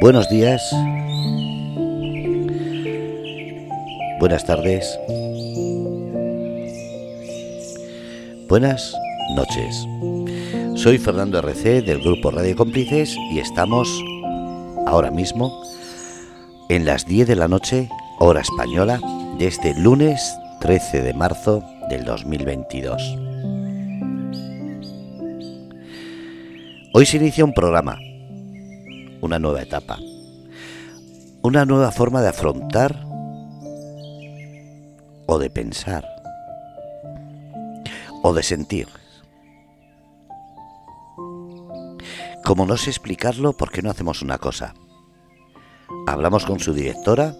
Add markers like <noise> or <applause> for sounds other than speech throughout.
Buenos días, buenas tardes, buenas noches. Soy Fernando RC del grupo Radio Cómplices y estamos ahora mismo en las 10 de la noche, hora española, de este lunes 13 de marzo del 2022. Hoy se inicia un programa, una nueva etapa, una nueva forma de afrontar o de pensar o de sentir. Como no sé explicarlo, ¿por qué no hacemos una cosa? Hablamos con su directora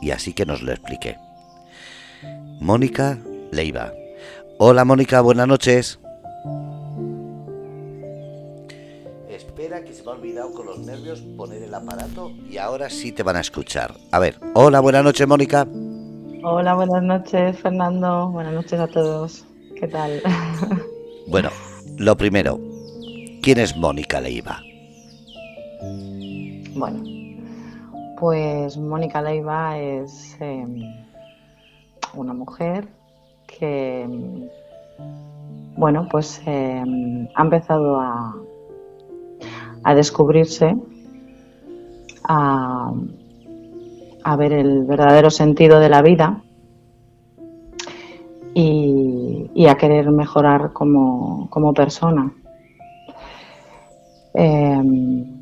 y así que nos lo explique. Mónica Leiva. Hola Mónica, buenas noches. Espera que se me ha olvidado con los nervios poner el aparato y ahora sí te van a escuchar. A ver, hola, buenas noches Mónica. Hola, buenas noches Fernando, buenas noches a todos. ¿Qué tal? <laughs> Bueno, lo primero, ¿Quién es Mónica Leiva? Bueno, pues Mónica Leiva es em, una mujer que, bueno, pues em, ha empezado a, a descubrirse, a, a, ver el verdadero sentido de la vida y, a querer mejorar como, como persona. Em,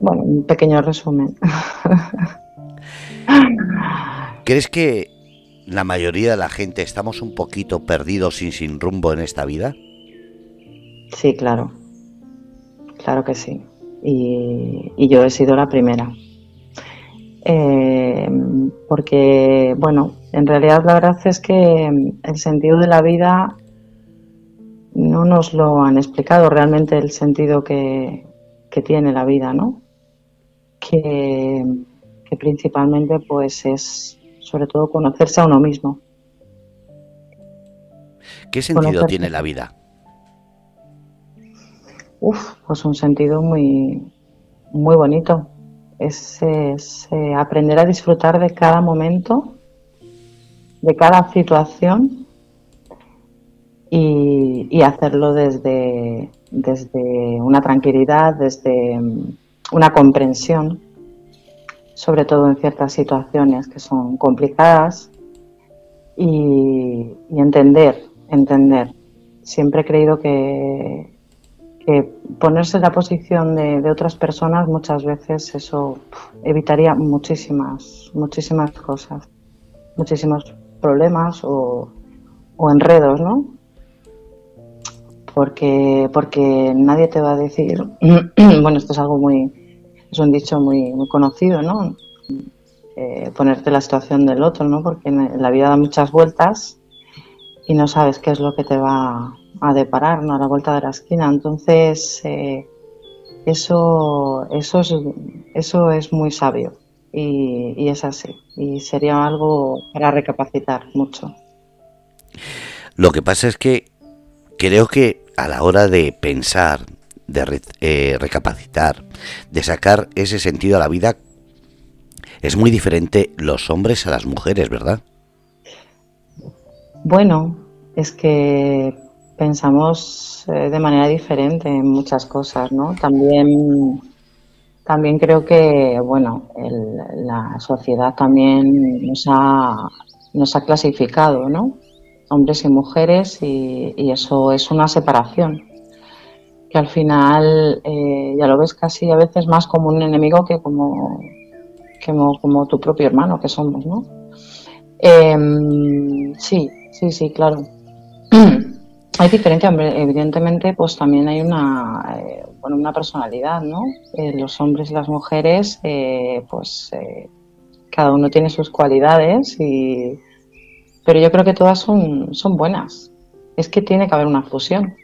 bueno, un pequeño resumen. <laughs> ¿Crees que la mayoría de la gente estamos un poquito perdidos y sin rumbo en esta vida? Sí, claro. Claro que sí. Y, yo he sido la primera. Em, porque, bueno, en realidad la verdad es que el sentido de la vida no nos lo han explicado realmente el sentido que, tiene la vida, ¿no? Que, principalmente pues es sobre todo conocerse a uno mismo. ¿Qué sentido tiene la vida? Uf, pues un sentido muy, muy bonito. Es, es eh, aprender a disfrutar de cada momento, de cada situación y, hacerlo desde, desde una tranquilidad, desde una comprensión, sobre todo en ciertas situaciones que son complicadas y, entender, entender. Siempre he creído que, que ponerse en la posición de, otras personas muchas veces eso evitaría muchísimas, muchísimas cosas, muchísimos problemas o, o enredos, ¿no? Porque, porque nadie te va a decir, <clears throat> bueno, esto es algo muy, es un dicho muy, muy conocido, ¿no? Eh, ponerte la situación del otro, ¿no? Porque la vida da muchas vueltas y no sabes qué es lo que te va a deparar, ¿no? A la vuelta de la esquina. Entonces, eh, eso, eso, es, eso es muy sabio y, y es así. Y sería algo para recapacitar mucho. Lo que pasa es que creo que a la hora de pensar, de eh, recapacitar, de sacar ese sentido a la vida, es muy diferente los hombres a las mujeres, ¿verdad? Bueno, es que pensamos eh, de manera diferente en muchas cosas, ¿no? También, también creo que, bueno, la sociedad también nos ha, nos ha clasificado, ¿no? Hombres y mujeres y, eso es una separación que al final eh, ya lo ves casi a veces más como un enemigo que como, como, tu propio hermano que somos, ¿no? Em, sí, sí, sí, claro. <clears throat> hay diferencia, evidentemente, pues también hay una, eh, bueno, una personalidad, ¿no? Eh, los hombres y las mujeres, pues cada uno tiene sus cualidades y, pero yo creo que todas son, son buenas. Es que tiene que haber una fusión.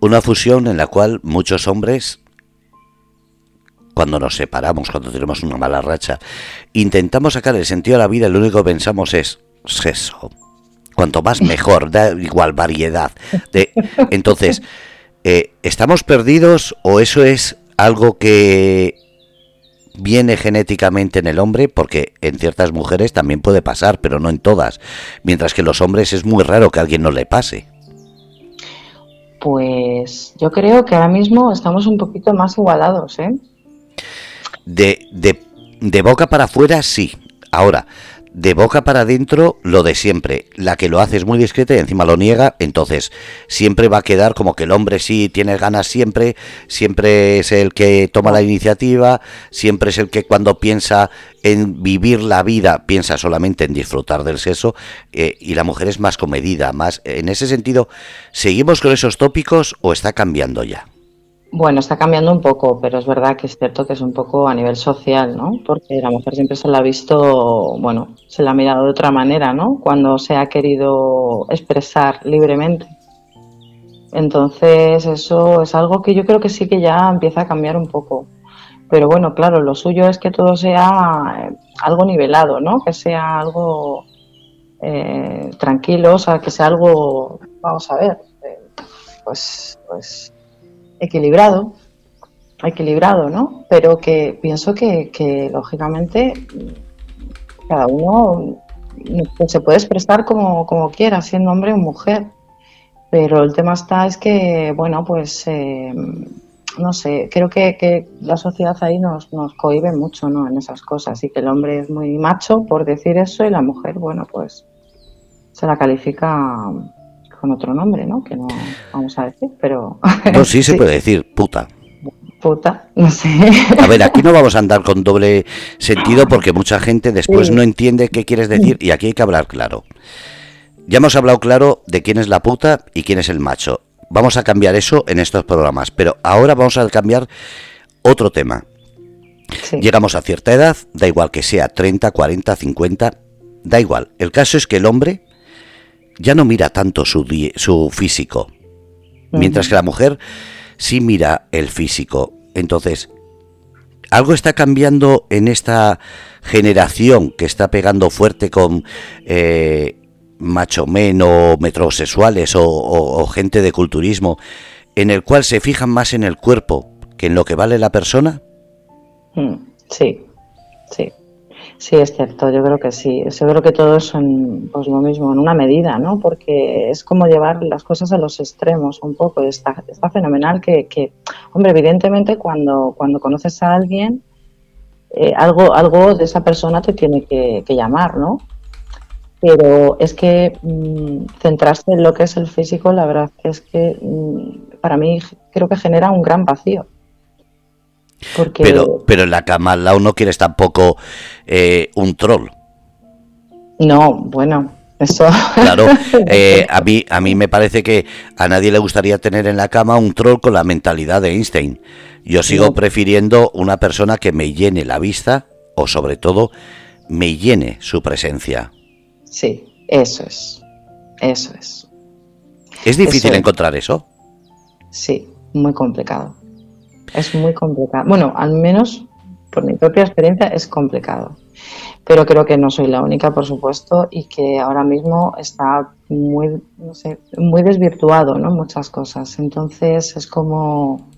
Una fusión en la cual muchos hombres cuando nos separamos, cuando tenemos una mala racha, intentamos sacar el sentido de la vida y lo único que pensamos es sexo. Cuanto más <laughs> mejor, da igual variedad. De, entonces, eh, ¿estamos perdidos o eso es algo que viene genéticamente en el hombre? Porque en ciertas mujeres también puede pasar, pero no en todas. Mientras que en los hombres es muy raro que a alguien no le pase. Pues yo creo que ahora mismo estamos un poquito más igualados, ¿eh? De, de, de boca para afuera, sí. Ahora, de boca para adentro, lo de siempre. La que lo hace es muy discreta y encima lo niega, entonces siempre va a quedar como que el hombre sí tiene ganas siempre, siempre es el que toma la iniciativa, siempre es el que cuando piensa en vivir la vida piensa solamente en disfrutar del sexo eh, y la mujer es más comedida, más... En ese sentido, ¿seguimos con esos tópicos o está cambiando ya? Bueno, está cambiando un poco, pero es verdad que es cierto que es un poco a nivel social, ¿no? Porque la mujer siempre se la ha visto, bueno, se la ha mirado de otra manera, ¿no? Cuando se ha querido expresar libremente. Entonces, eso es algo que yo creo que sí que ya empieza a cambiar un poco. Pero bueno, claro, lo suyo es que todo sea eh, algo nivelado, ¿no? Que sea algo eh, tranquilo, o sea, que sea algo, vamos a ver, eh, pues, pues equilibrado, equilibrado, ¿no? Pero que pienso que, lógicamente cada uno se puede expresar como, como, quiera, siendo hombre o mujer. Pero el tema está es que, bueno, pues eh, no sé, creo que, la sociedad ahí nos, nos cohibe mucho, ¿no? En esas cosas y que el hombre es muy macho por decir eso y la mujer, bueno, pues se la califica con otro nombre, ¿no? Que no vamos a decir, pero... No, sí se <laughs> puede decir, puta. Puta, no sé. A ver, aquí no vamos a andar con doble sentido <laughs> porque mucha gente después no entiende qué quieres decir y aquí hay que hablar claro. Ya hemos hablado claro de quién es la puta y quién es el macho. Vamos a cambiar eso en estos programas, pero ahora vamos a cambiar otro tema. Llegamos a cierta edad, da igual que sea 30, 40, 50, da igual. El caso es que el hombre ya no mira tanto su, su físico, mientras que la mujer sí mira el físico. Entonces, algo está cambiando en esta generación que está pegando fuerte con eh, macho men o metrosexuales o, gente de culturismo, en el cual se fijan más en el cuerpo que en lo que vale la persona? Mm, sí, sí. Sí, es cierto, yo creo que sí. Yo creo que todo es en, pues lo mismo, en una medida, ¿no? Porque es como llevar las cosas a los extremos un poco. Está, está fenomenal que, que, hombre, evidentemente cuando, cuando conoces a alguien, eh, algo, algo de esa persona te tiene que, llamar, ¿no? Pero es que mm, centrarse en lo que es el físico, la verdad es que mm, para mí creo que genera un gran vacío. Pero, pero en la cama al lado no quieres tampoco eh, un troll. No, bueno, eso. Claro, <laughs> eh, a, mí, a mí me parece que a nadie le gustaría tener en la cama un troll con la mentalidad de Einstein. Yo sigo prefiriendo una persona que me llene la vista o sobre todo me llene su presencia. Sí, eso es. Eso es. ¿Es difícil encontrar eso? Sí, muy complicado. Es muy complicado. Bueno, al menos por mi propia experiencia es complicado. Pero creo que no soy la única, por supuesto, y que ahora mismo está muy, no sé, muy desvirtuado, ¿no? Muchas cosas. Entonces es como,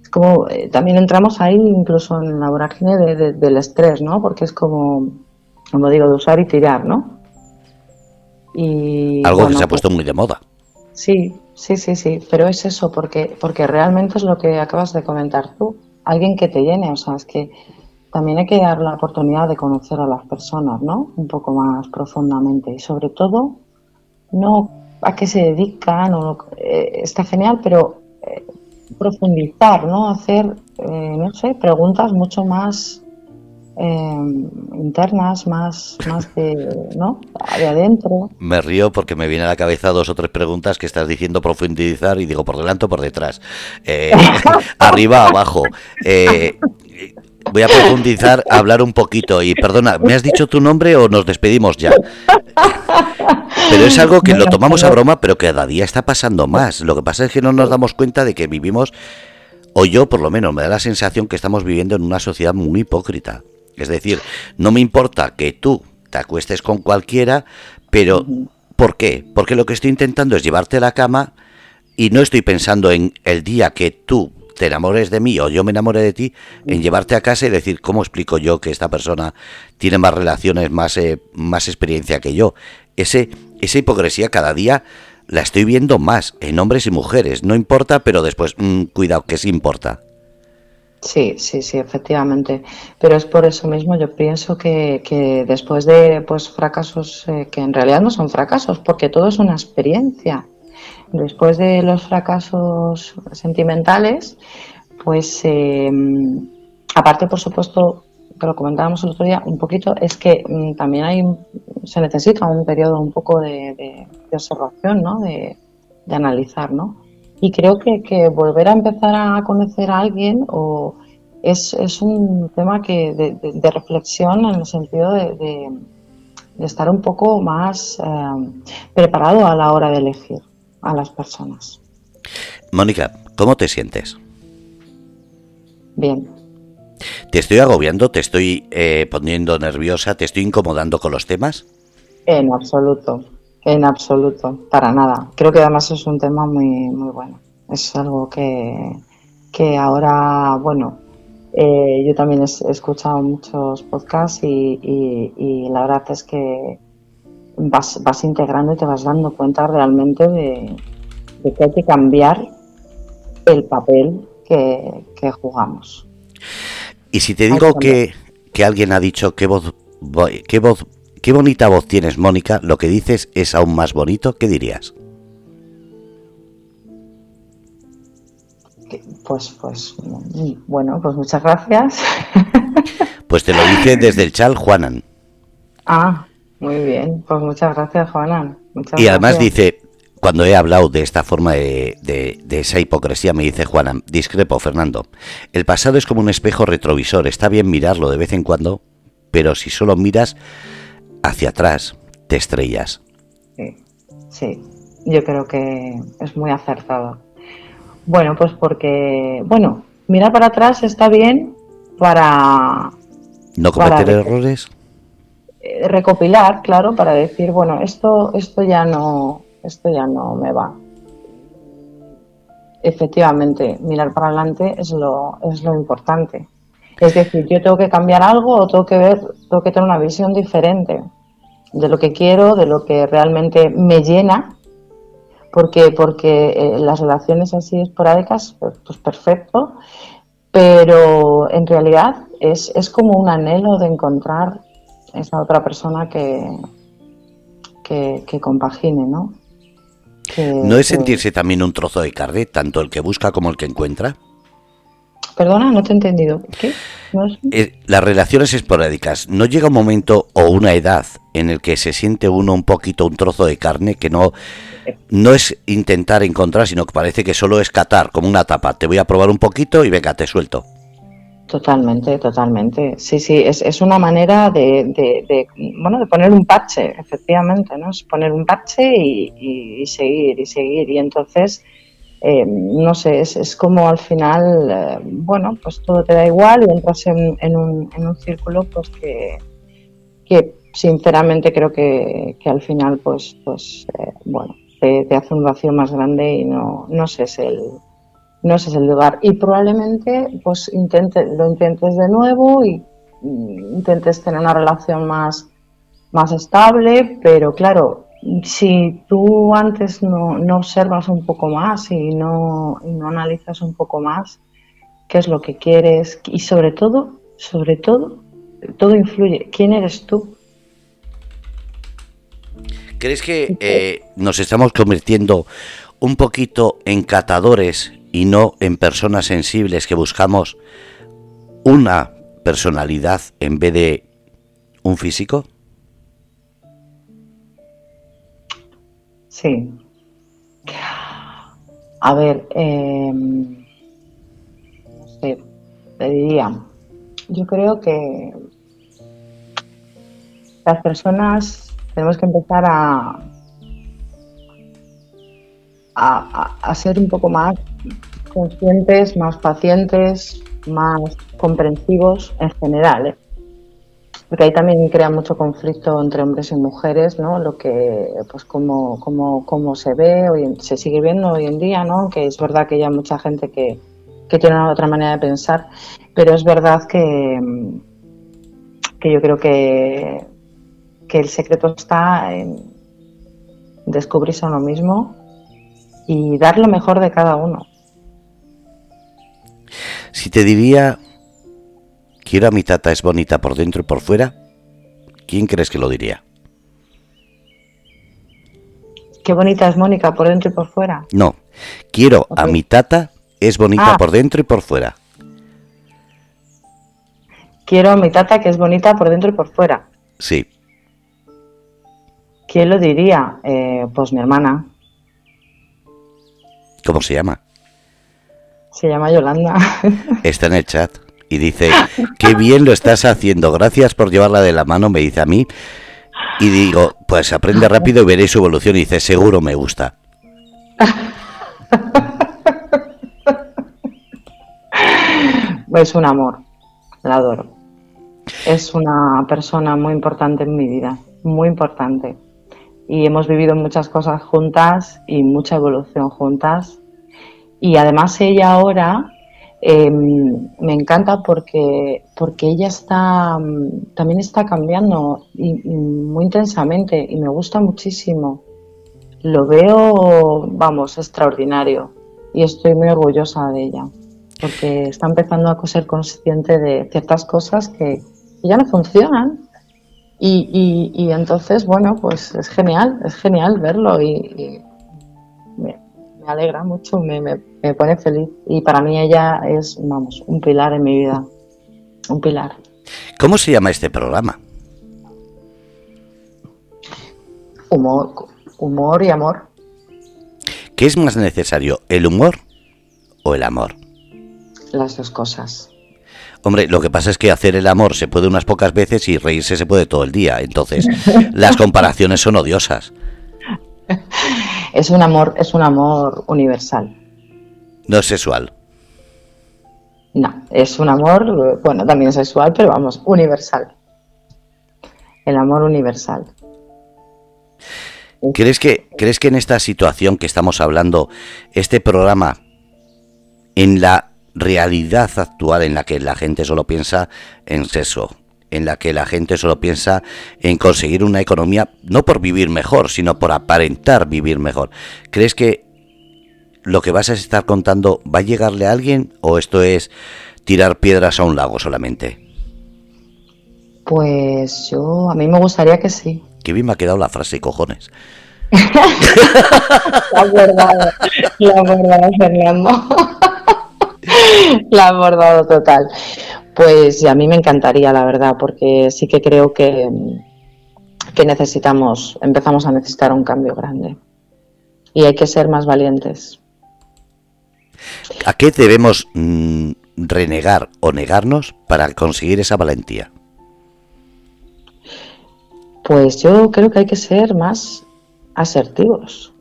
es como eh, también entramos ahí incluso en la vorágine del estrés, ¿no? Porque es como, como digo, de usar y tirar, ¿no? Y, Algo que se ha puesto muy de moda. Sí, Sí, sí, sí, pero es eso, porque, porque realmente es lo que acabas de comentar tú, alguien que te llene, o sea, es que también hay que dar la oportunidad de conocer a las personas, ¿no? Un poco más profundamente y sobre todo, no a qué se dedican, o, eh, está genial, pero eh, profundizar, ¿no? Hacer, eh, no sé, preguntas mucho más Em, internas, más, más de, ¿no? de adentro. Me río porque me viene a la cabeza dos o tres preguntas que estás diciendo profundizar y digo por delante o por detrás. Eh, <laughs> arriba, abajo. Eh, voy a profundizar, hablar un poquito y perdona, ¿me has dicho tu nombre o nos despedimos ya? Pero es algo que lo tomamos a broma, pero que cada día está pasando más. Lo que pasa es que no nos damos cuenta de que vivimos O yo, por lo menos, me da la sensación que estamos viviendo en una sociedad muy hipócrita. Es decir, no me importa que tú te acuestes con cualquiera, pero ¿por qué? Porque lo que estoy intentando es llevarte a la cama y no estoy pensando en el día que tú te enamores de mí o yo me enamore de ti, en llevarte a casa y decir, ¿cómo explico yo que esta persona tiene más relaciones, más, eh, más experiencia que yo? Ese, esa hipocresía cada día la estoy viendo más en hombres y mujeres. No importa, pero después, mm, cuidado, que sí importa. Sí, sí, sí, efectivamente. Pero es por eso mismo yo pienso que, que después de pues fracasos eh, que en realidad no son fracasos, porque todo es una experiencia después de los fracasos sentimentales, pues eh, aparte, por supuesto, que lo comentábamos el otro día un poquito, es que mm, también hay se necesita un periodo un poco de, observación, ¿no? De, analizar, ¿no? Y creo que, que, volver a empezar a conocer a alguien o es, es un tema que de, reflexión en el sentido de, estar un poco más eh, preparado a la hora de elegir a las personas. Mónica, ¿cómo te sientes? Bien. ¿Te estoy agobiando? ¿Te estoy eh, poniendo nerviosa? ¿Te estoy incomodando con los temas? En absoluto, en absoluto, para nada. Creo que además es un tema muy, muy bueno. Es algo que, que ahora, bueno, eh, yo también he escuchado muchos podcasts y, y la verdad es que vas, vas integrando y te vas dando cuenta realmente de, que hay que cambiar el papel que, jugamos. Y si te digo que, que, alguien ha dicho qué voz, qué voz, qué bonita voz tienes, Mónica, lo que dices es aún más bonito, ¿qué dirías? Pues, pues, bueno, pues muchas gracias. <laughs> Pues te lo dice desde el chal Juanan. Ah, muy bien, pues muchas gracias, Juana. y además dice, cuando he hablado de esta forma de, de, esa hipocresía, me dice Juana, discrepo, Fernando. El pasado es como un espejo retrovisor, está bien mirarlo de vez en cuando, pero si solo miras hacia atrás, te estrellas. Sí, sí, yo creo que es muy acertado. Bueno, pues porque, bueno, mirar para atrás está bien para... ¿No cometer errores? Eh, recopilar, claro, para decir, bueno, esto, esto ya no, esto ya no me va. Efectivamente, mirar para adelante es lo, es lo importante. Es decir, yo tengo que cambiar algo o tengo que ver, tengo que tener una visión diferente de lo que quiero, de lo que realmente me llena, porque, porque eh, las relaciones así esporádicas, pues, pues perfecto, pero en realidad es, es como un anhelo de encontrar esa otra persona que, que, compagine, ¿no? ¿No es sentirse también un trozo de carne, tanto el que busca como el que encuentra? Perdona, no te he entendido. ¿Qué? Eh, las relaciones esporádicas, ¿no llega un momento o una edad en el que se siente uno un poquito un trozo de carne que no, no es intentar encontrar, sino que parece que solo es catar, como una tapa? Te voy a probar un poquito y venga, te suelto. Totalmente, totalmente. Sí, sí, es, es una manera de, de, bueno, de poner un parche, efectivamente, ¿no? Es poner un parche y, seguir, y seguir. Y entonces, eh, no sé, es, es, como al final, eh, bueno, pues todo te da igual y entras en, un, en un círculo, pues que, que sinceramente creo que, que al final, pues, pues eh, bueno, te, te, hace un vacío más grande y no, no sé, es el no es el lugar. Y probablemente pues intente, lo intentes de nuevo y intentes tener una relación más, más estable, pero claro, si tú antes no, no observas un poco más y no, y no analizas un poco más qué es lo que quieres y sobre todo, sobre todo, todo influye. ¿Quién eres tú? ¿Crees que eh, nos estamos convirtiendo un poquito en catadores y no en personas sensibles que buscamos una personalidad en vez de un físico? Sí. A ver, em, no sé, te diría, yo creo que las personas tenemos que empezar a, a, ser un poco más conscientes, más pacientes, más comprensivos en general. ¿eh? Porque ahí también crea mucho conflicto entre hombres y mujeres, ¿no? Lo que, pues, como, como, como se ve, hoy, se sigue viendo hoy en día, ¿no? Que es verdad que hay mucha gente que, que tiene otra manera de pensar, pero es verdad que, que yo creo que, que el secreto está en descubrirse a uno mismo y dar lo mejor de cada uno. Si te diría, quiero a mi tata es bonita por dentro y por fuera, ¿quién crees que lo diría? Qué bonita es Mónica por dentro y por fuera. No, quiero a mi tata es bonita ah. por dentro y por fuera. Quiero a mi tata que es bonita por dentro y por fuera. Sí. ¿Quién lo diría? Eh, pues mi hermana. ¿Cómo se llama? Se llama Yolanda. <laughs> Está en el chat y dice, qué bien lo estás haciendo, gracias por llevarla de la mano, me dice a mí. Y digo, pues aprende rápido y veréis su evolución. Y dice, seguro me gusta. Es un amor, la adoro. Es una persona muy importante en mi vida, muy importante. Y hemos vivido muchas cosas juntas y mucha evolución juntas. Y además ella ahora em, me encanta porque, porque ella está también está cambiando muy intensamente y me gusta muchísimo. Lo veo, vamos, extraordinario y estoy muy orgullosa de ella porque está empezando a ser consciente de ciertas cosas que ya no funcionan. Y, y, entonces, bueno, pues es genial, es genial verlo y, me, alegra mucho, me, me, me, pone feliz. Y para mí ella es, vamos, un pilar en mi vida, un pilar. ¿Cómo se llama este programa? Humor, humor y amor. ¿Qué es más necesario, el humor o el amor? las dos cosas. Hombre, lo que pasa es que hacer el amor se puede unas pocas veces y reírse se puede todo el día. Entonces, las comparaciones son odiosas. <laughs> Es un amor, es un amor universal. No es sexual. No, es un amor, bueno, también sexual, pero vamos, universal. El amor universal. ¿Crees que, ¿Crees que en esta situación que estamos hablando, este programa, en la realidad actual en la que la gente solo piensa en sexo, en la que la gente solo piensa en conseguir una economía, no por vivir mejor, sino por aparentar vivir mejor. ¿Crees que lo que vas a estar contando va a llegarle a alguien o esto es tirar piedras a un lago solamente? Pues yo, a mí me gustaría que sí. Qué bien me ha quedado la frase, cojones. la verdad, la verdad, Fernando. la ha abordado total. Pues a mí me encantaría, la verdad, porque sí que creo que, que necesitamos, empezamos a necesitar un cambio grande. Y hay que ser más valientes. ¿A qué debemos mm, renegar o negarnos para conseguir esa valentía? Pues yo creo que hay que ser más asertivos.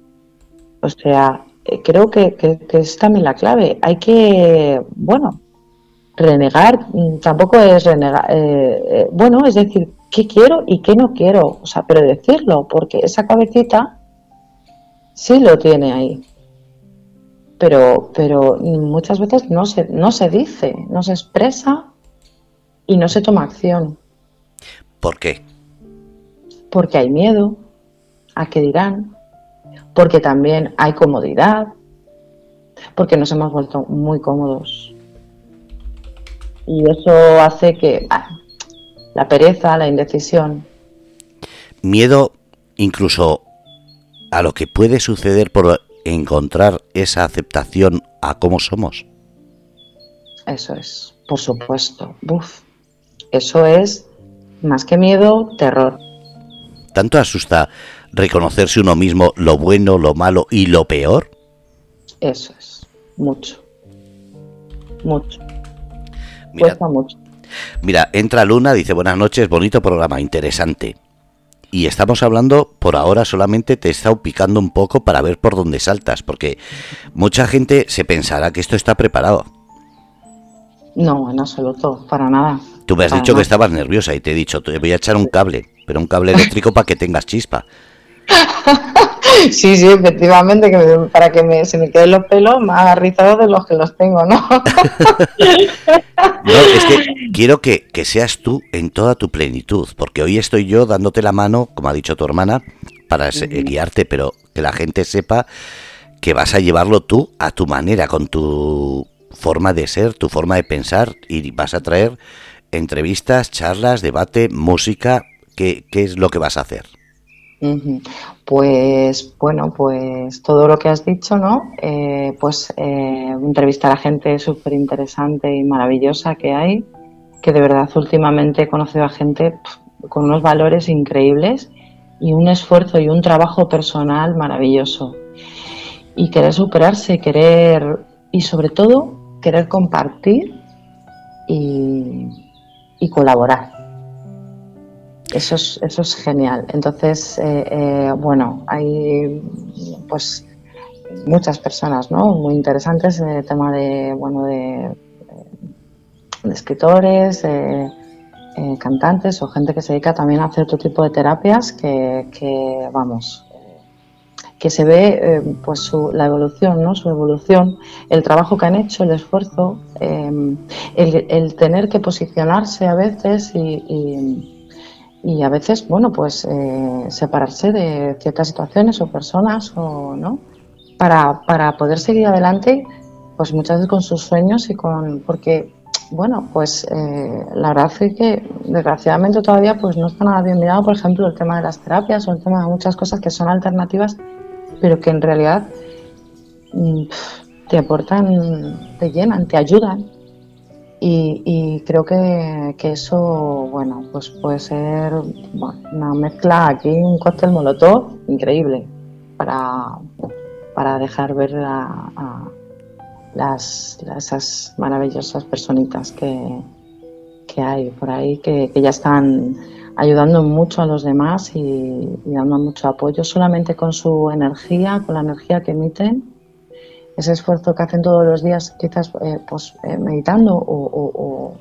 O sea, eh, creo que, es también la clave. Hay que, bueno, renegar mm, tampoco es renegar, eh, eh, bueno, es decir, qué quiero y qué no quiero, o sea, pero decirlo, porque esa cabecita sí lo tiene ahí. Pero, pero muchas veces no se, no se dice, no se expresa y no se toma acción. ¿Por qué? Porque hay miedo a que dirán, porque también hay comodidad, porque nos hemos vuelto muy cómodos. Y eso hace que ah, la pereza, la indecisión. Miedo incluso a lo que puede suceder por encontrar esa aceptación a cómo somos. Eso es, por supuesto. Uf, eso es más que miedo, terror. ¿Tanto asusta reconocerse uno mismo lo bueno, lo malo y lo peor? Eso es, mucho. Mucho. Mira, Cuesta mucho. Mira, entra Luna, dice buenas noches, bonito programa, interesante. y estamos hablando, por ahora solamente te he estado picando un poco para ver por dónde saltas, porque mucha gente se pensará que esto está preparado. No, en absoluto, para nada. Tú me has dicho que estabas nerviosa y te he dicho, te voy a echar un cable, pero un cable eléctrico para que tengas chispa. <laughs> Sí, sí, efectivamente, que para que me, se me queden los pelos más rizado de los que los tengo, ¿no? <laughs> no, es que <laughs> quiero que, seas tú en toda tu plenitud, porque hoy estoy yo dándote la mano, como ha dicho tu hermana, para guiarte, pero que la gente sepa que vas a llevarlo tú a tu manera, con tu forma de ser, tu forma de pensar, y vas a traer entrevistas, charlas, debate, música, ¿qué, qué es lo que vas a hacer? Pues bueno, pues todo lo que has dicho, ¿no? Eh, pues eh, entrevistar a gente súper interesante y maravillosa que hay, que de verdad últimamente he conocido a gente con unos valores increíbles y un esfuerzo y un trabajo personal maravilloso. Y querer superarse, querer y sobre todo querer compartir y, y colaborar. Eso es, eso es genial. Entonces, eh, eh, bueno, hay pues muchas personas, ¿no? Muy interesantes en el tema de, bueno, de, escritores, eh, cantantes o gente que se dedica también a hacer otro tipo de terapias que, que vamos, que se ve pues su, la evolución, ¿no? Su evolución, el trabajo que han hecho, el esfuerzo, el, el, tener que posicionarse a veces y y a veces, bueno, pues eh, separarse de ciertas situaciones o personas o no para, para poder seguir adelante, pues muchas veces con sus sueños y con porque bueno, pues eh, la verdad es que desgraciadamente todavía pues no está nada bien mirado, por ejemplo, el tema de las terapias o el tema de muchas cosas que son alternativas, pero que en realidad mm, te aportan, te llenan, te ayudan y, creo que, eso, bueno, pues puede ser una mezcla aquí, un cóctel molotov increíble para, para dejar ver a, las, esas maravillosas personitas que, que hay por ahí, que, ya están ayudando mucho a los demás y, y dando mucho apoyo solamente con su energía, con la energía que emiten ese esfuerzo que hacen todos los días, quizás eh, pues, eh, meditando o,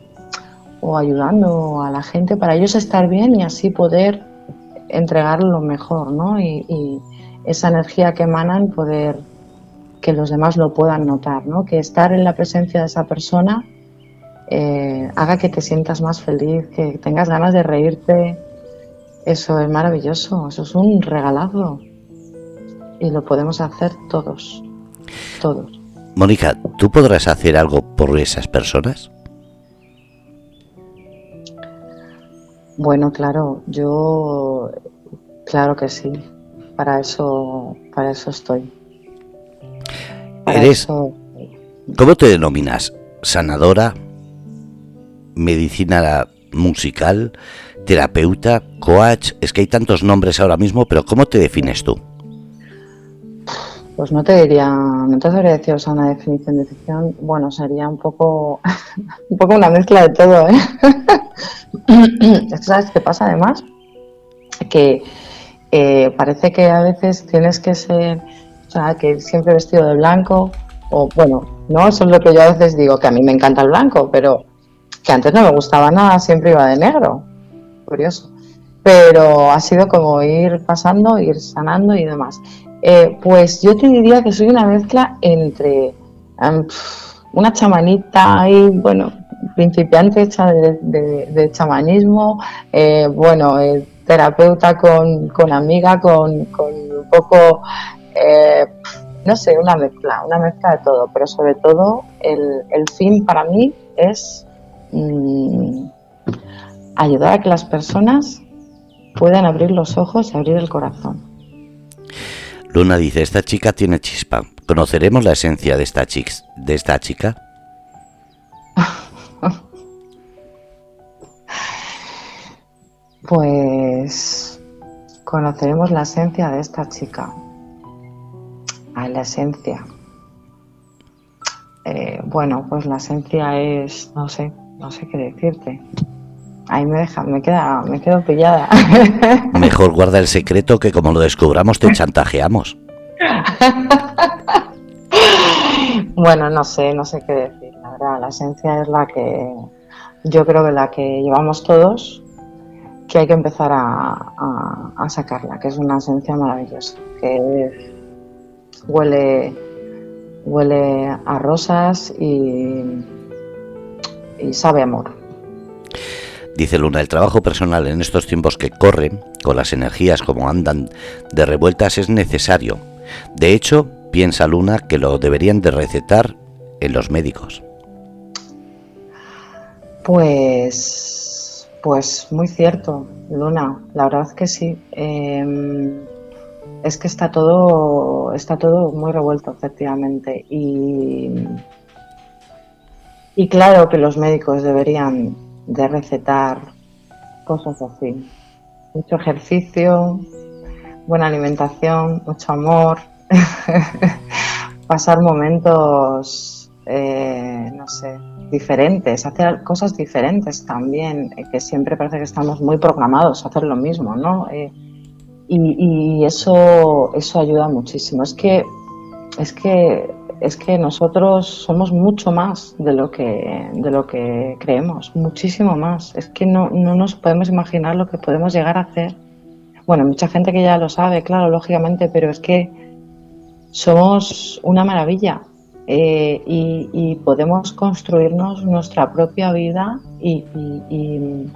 ayudando a la gente para ellos estar bien y así poder entregar lo mejor, ¿no? Y, esa energía que emanan, poder que los demás lo puedan notar, ¿no? Que estar en la presencia de esa persona eh, haga que te sientas más feliz, que tengas ganas de reírte. Eso es maravilloso, eso es un regalazo. Y lo podemos hacer todos todos. Mónica, ¿tú podrás hacer algo por esas personas? Bueno, claro, yo claro que sí. Para eso, para eso estoy. Eres, ¿cómo te denominas? ¿Sanadora? ¿Medicina musical? ¿Terapeuta? ¿Coach? Es que hay tantos nombres ahora mismo, pero ¿cómo te defines tú? Pues no te diría, no te sabría decir una definición de ficción. Bueno, sería un poco, <laughs> un poco una mezcla de todo, ¿eh? <clears throat> ¿Sabes qué pasa además? Que eh, parece que a veces tienes que ser, o sea, que siempre vestido de blanco, o bueno, no, eso es lo que yo a veces digo, que a mí me encanta el blanco, pero que antes no me gustaba nada, siempre iba de negro. Curioso. Pero ha sido como ir pasando, ir sanando y demás. Eh, pues yo te diría que soy una mezcla entre una chamanita y, bueno, principiante hecha de, chamanismo, eh, bueno, eh, terapeuta con, amiga, con, un poco, no sé, una mezcla, una mezcla de todo, pero sobre todo el, fin para mí es mm, ayudar a que las personas puedan abrir los ojos y abrir el corazón. Luna dice, esta chica tiene chispa. ¿Conoceremos la esencia de esta, de esta chica? <laughs> Pues conoceremos la esencia de esta chica. Ah, la esencia. Eh, bueno, pues la esencia es, no sé, no sé qué decirte. Ahí me deja, me queda, me quedo pillada. <laughs> Mejor guarda el secreto que como lo descubramos te <laughs> chantajeamos. bueno, no sé, no sé qué decir. La verdad, la esencia es la que yo creo que la que llevamos todos, que hay que empezar a, a sacarla, que es una esencia maravillosa, que huele, huele a rosas y, y sabe amor. Dice Luna, el trabajo personal en estos tiempos que corren, con las energías como andan de revueltas, es necesario. De hecho, piensa Luna que lo deberían de recetar en los médicos. Pues, pues muy cierto, Luna. La verdad es que sí. Em, es que está todo, está todo muy revuelto, efectivamente. Y, y claro que los médicos deberían de recetar cosas así. Mucho ejercicio, buena alimentación, mucho amor, <laughs> pasar momentos, eh, no sé, diferentes, hacer cosas diferentes también, eh, que siempre parece que estamos muy programados a hacer lo mismo, ¿no? Eh, y, y, eso, eso ayuda muchísimo. Es que, es que es que nosotros somos mucho más de lo que, de lo que creemos, muchísimo más. Es que no, no nos podemos imaginar lo que podemos llegar a hacer. Bueno, mucha gente que ya lo sabe, claro, lógicamente, pero es que somos una maravilla eh, y, podemos construirnos nuestra propia vida y, y,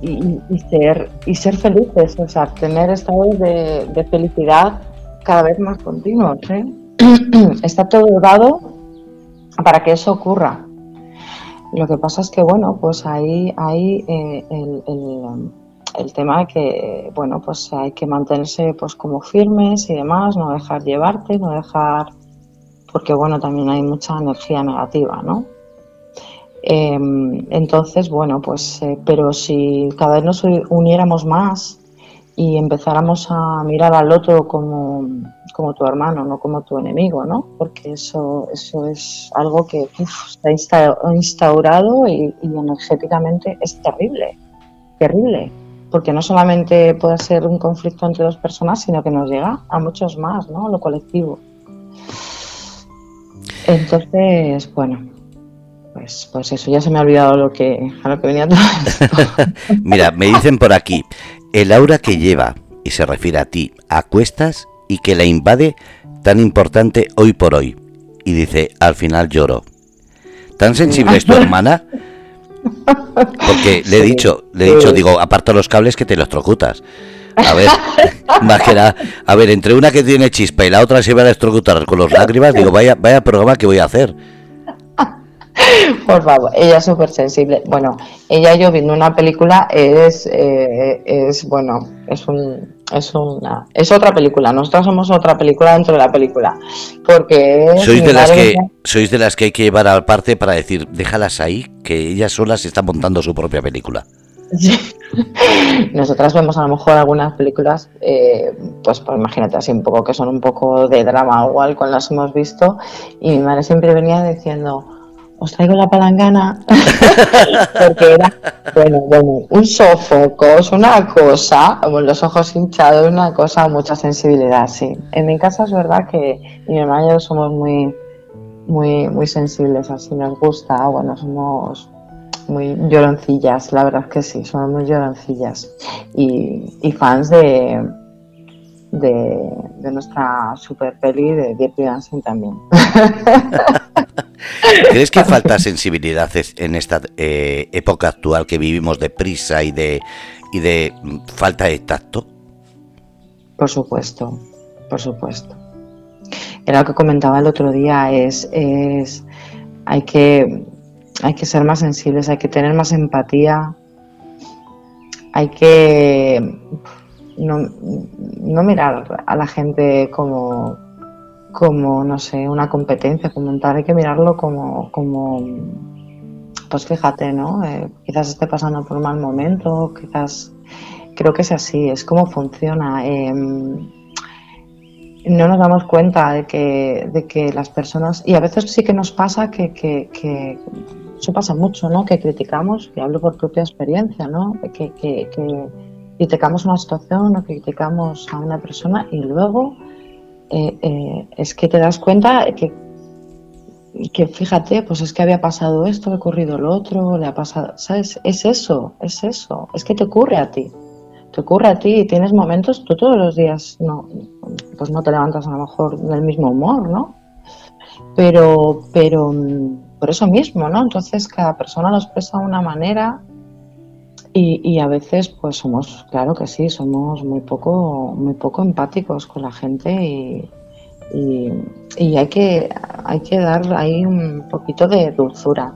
y, ser, y ser felices, o sea, tener estados de, de felicidad cada vez más continuos. ¿eh? <clears throat> está todo dado para que eso ocurra. Lo que pasa es que, bueno, pues ahí hay eh, el, tema de que, bueno, pues hay que mantenerse pues como firmes y demás, no dejar llevarte, no dejar, porque, bueno, también hay mucha energía negativa, ¿no? Em, entonces, bueno, pues, eh, pero si cada vez nos uniéramos más y empezáramos a mirar al otro como, como tu hermano, no como tu enemigo, ¿no? Porque eso, eso es algo que está instaurado y, energéticamente es terrible, terrible. Porque no solamente puede ser un conflicto entre dos personas, sino que nos llega a muchos más, ¿no? Lo colectivo. Entonces, bueno, pues, pues eso, ya se me ha olvidado lo que, a lo que venía todo <laughs> Mira, me dicen por aquí, el aura que lleva, y se refiere a ti, a cuestas y que la invade tan importante hoy por hoy. Y dice, al final lloro. ¿Tan sensible es tu <laughs> hermana? Porque le he dicho, le he dicho, digo, aparta los cables que te los trocutas. A ver, <laughs> más que nada, a ver, entre una que tiene chispa y la otra se va a electrocutar con los lágrimas, digo, vaya, vaya programa que voy a hacer. <laughs> Por favor, ella es súper sensible. Bueno, ella y yo viendo una película es, eh, es bueno, es un, es una, es otra película. Nosotros somos otra película dentro de la película, porque sois de las que sois de las que hay que llevar al parte para decir, déjalas ahí, que ellas solas están montando su propia película. <laughs> Nosotras vemos a lo mejor algunas películas, eh, pues, pues, imagínate así un poco que son un poco de drama igual cuando las hemos visto y mi madre siempre venía diciendo os traigo la palangana, <laughs> porque era, bueno, bueno, un sofocos, una cosa, los ojos hinchados, una cosa, mucha sensibilidad, sí. En mi casa es verdad que mi hermana y yo somos muy, muy, muy sensibles, así nos gusta, bueno, somos muy lloroncillas, la verdad es que sí, somos muy lloroncillas y, y fans de, de, de, nuestra super peli de Deep Dancing también. <laughs> ¿Crees que falta sensibilidad en esta eh, época actual que vivimos de prisa y de, y de mm, falta de tacto? Por supuesto, por supuesto. Era lo que comentaba el otro día, es, es hay que hay que ser más sensibles, hay que tener más empatía, hay que no, no mirar a la gente como como, no sé, una competencia, como tal, hay que mirarlo como, como pues fíjate, ¿no? Eh, quizás esté pasando por un mal momento, quizás, creo que es así, es como funciona. Em, no nos damos cuenta de que, de que las personas, y a veces sí que nos pasa que, que, eso pasa mucho, ¿no? Que criticamos, y hablo por propia experiencia, ¿no? Que, que, que criticamos una situación o criticamos a una persona y luego eh, eh, es que te das cuenta que, que fíjate, pues es que había pasado esto, ha ocurrido lo otro, le ha pasado, ¿sabes? Es eso, es eso, es que te ocurre a ti, te ocurre a ti y tienes momentos, tú todos los días no, pues no te levantas a lo mejor del mismo humor, ¿no? Pero, pero mm, por eso mismo, ¿no? Entonces cada persona lo expresa de una manera y, a veces, pues somos, claro que sí, somos muy poco, muy poco empáticos con la gente y, y, hay que, hay que dar ahí un poquito de dulzura.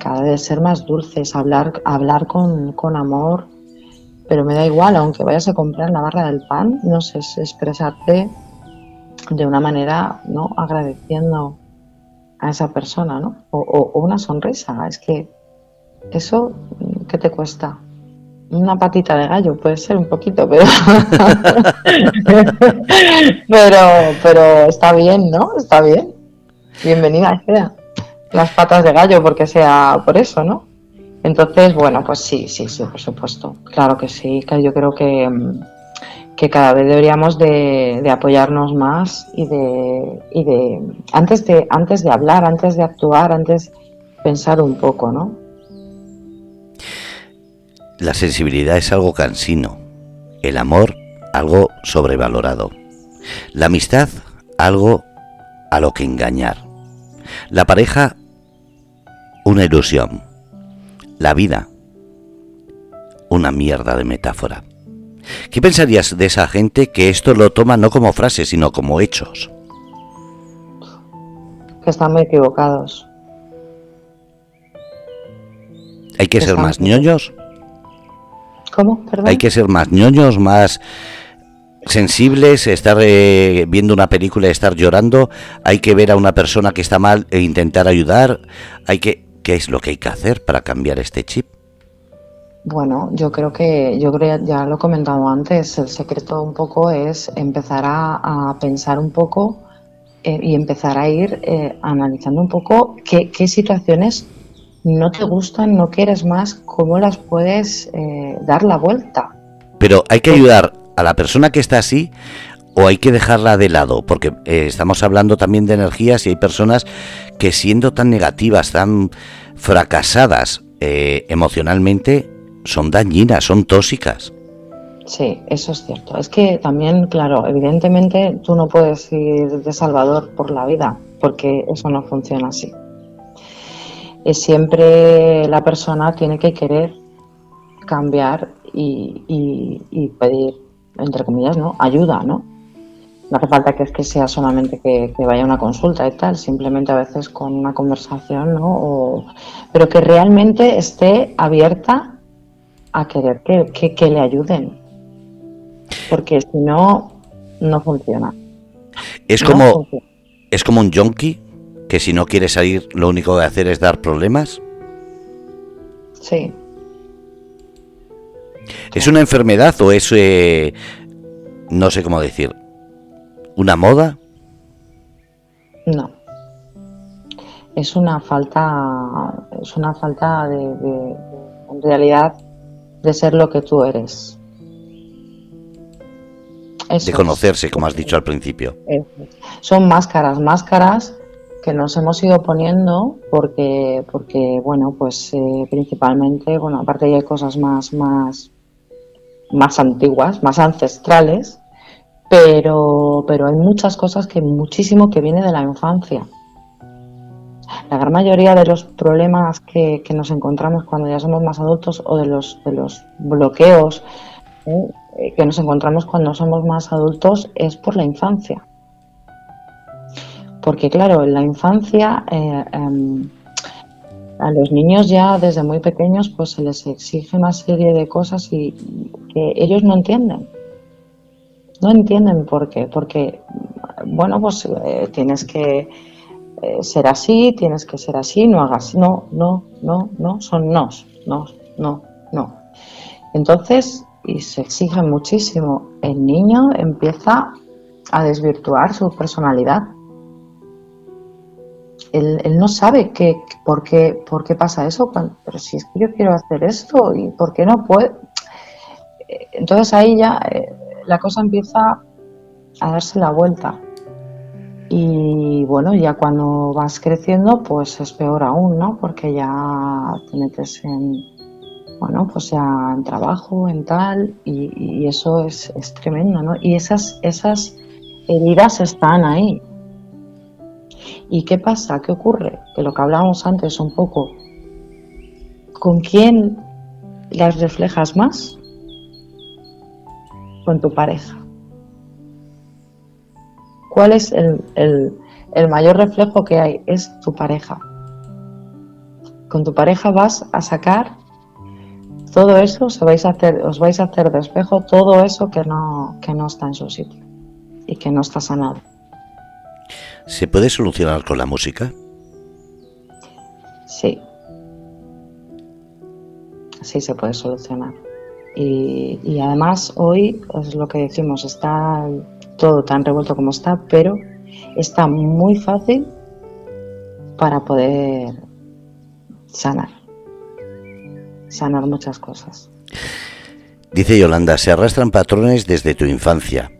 Cada vez ser más dulces, hablar, hablar con, con amor, pero me da igual, aunque vayas a comprar la barra del pan, no sé, expresarte de una manera, ¿no? Agradeciendo a esa persona, ¿no? O, o una sonrisa, es que eso ¿Qué te cuesta? Una patita de gallo, puede ser un poquito, pero. <laughs> pero, pero está bien, ¿no? Está bien. Bienvenida sea. Las patas de gallo, porque sea por eso, ¿no? Entonces, bueno, pues sí, sí, sí, por supuesto. Claro que sí, que yo creo que, que cada vez deberíamos de, de, apoyarnos más y de, y de antes de antes de hablar, antes de actuar, antes pensar un poco, ¿no? La sensibilidad es algo cansino, el amor algo sobrevalorado, la amistad algo a lo que engañar, la pareja una ilusión, la vida una mierda de metáfora. ¿Qué pensarías de esa gente que esto lo toma no como frase, sino como hechos? Que están muy equivocados. ¿Hay que, ser más ñoños? ¿Cómo? Hay que ser más ñoños, más sensibles, estar eh, viendo una película y estar llorando, hay que ver a una persona que está mal e intentar ayudar, hay que ¿qué es lo que hay que hacer para cambiar este chip? Bueno, yo creo que, yo creo, ya lo he comentado antes, el secreto un poco es empezar a, pensar un poco eh, y empezar a ir eh, analizando un poco qué, qué situaciones no te gustan, no quieres más, ¿cómo las puedes eh, dar la vuelta? Pero hay que ayudar a la persona que está así o hay que dejarla de lado, porque eh, estamos hablando también de energías y hay personas que siendo tan negativas, tan fracasadas eh, emocionalmente, son dañinas, son tóxicas. Sí, eso es cierto. Es que también, claro, evidentemente tú no puedes ir de Salvador por la vida, porque eso no funciona así siempre la persona tiene que querer cambiar y, pedir, entre comillas, ¿no? ayuda, ¿no? No hace falta que es que sea solamente que, vaya a una consulta y tal, simplemente a veces con una conversación, ¿no? pero que realmente esté abierta a querer que, que le ayuden. Porque si no, no funciona. Es como, es como un yonki que si no quiere salir lo único que hacer es dar problemas? Sí. ¿Es una enfermedad o es, eh, no sé cómo decir, una moda? No. Es una falta, es una falta de, en realidad, de ser lo que tú eres. de conocerse, como has dicho al principio. Son máscaras, máscaras que nos hemos ido poniendo porque, porque bueno, pues eh, principalmente, bueno, aparte hay cosas más, más, más antiguas, más ancestrales, pero, pero hay muchas cosas que muchísimo que viene de la infancia. La gran mayoría de los problemas que, que nos encontramos cuando ya somos más adultos o de los, de los bloqueos ¿eh? que nos encontramos cuando somos más adultos es por la infancia porque claro, en la infancia eh, em, a los niños ya desde muy pequeños pues se les exige una serie de cosas y que ellos no entienden. No entienden por qué, porque bueno, pues eh, tienes que eh, ser así, tienes que ser así, no hagas, no, no, no, no, son nos, no, no, no. Entonces, y se exige muchísimo, el niño empieza a desvirtuar su personalidad él, no sabe qué, por, qué, por qué pasa eso, pero si es que yo quiero hacer esto y por qué no puedo. Entonces ahí ya eh, la cosa empieza a darse la vuelta. Y bueno, ya cuando vas creciendo, pues es peor aún, ¿no? Porque ya te metes en, bueno, pues en trabajo, en tal, y, eso es, es, tremendo, ¿no? Y esas, esas heridas están ahí. ¿Y qué pasa? ¿Qué ocurre? Que lo que hablábamos antes un poco, ¿con quién las reflejas más? Con tu pareja. ¿Cuál es el, el, mayor reflejo que hay? Es tu pareja. Con tu pareja vas a sacar todo eso, os vais a hacer, os vais a hacer de espejo todo eso que no, que no está en su sitio y que no está sanado. ¿Se puede solucionar con la música? Sí. Sí se puede solucionar. Y, y además hoy es lo que decimos, está todo tan revuelto como está, pero está muy fácil para poder sanar. Sanar muchas cosas. Dice Yolanda, se arrastran patrones desde tu infancia.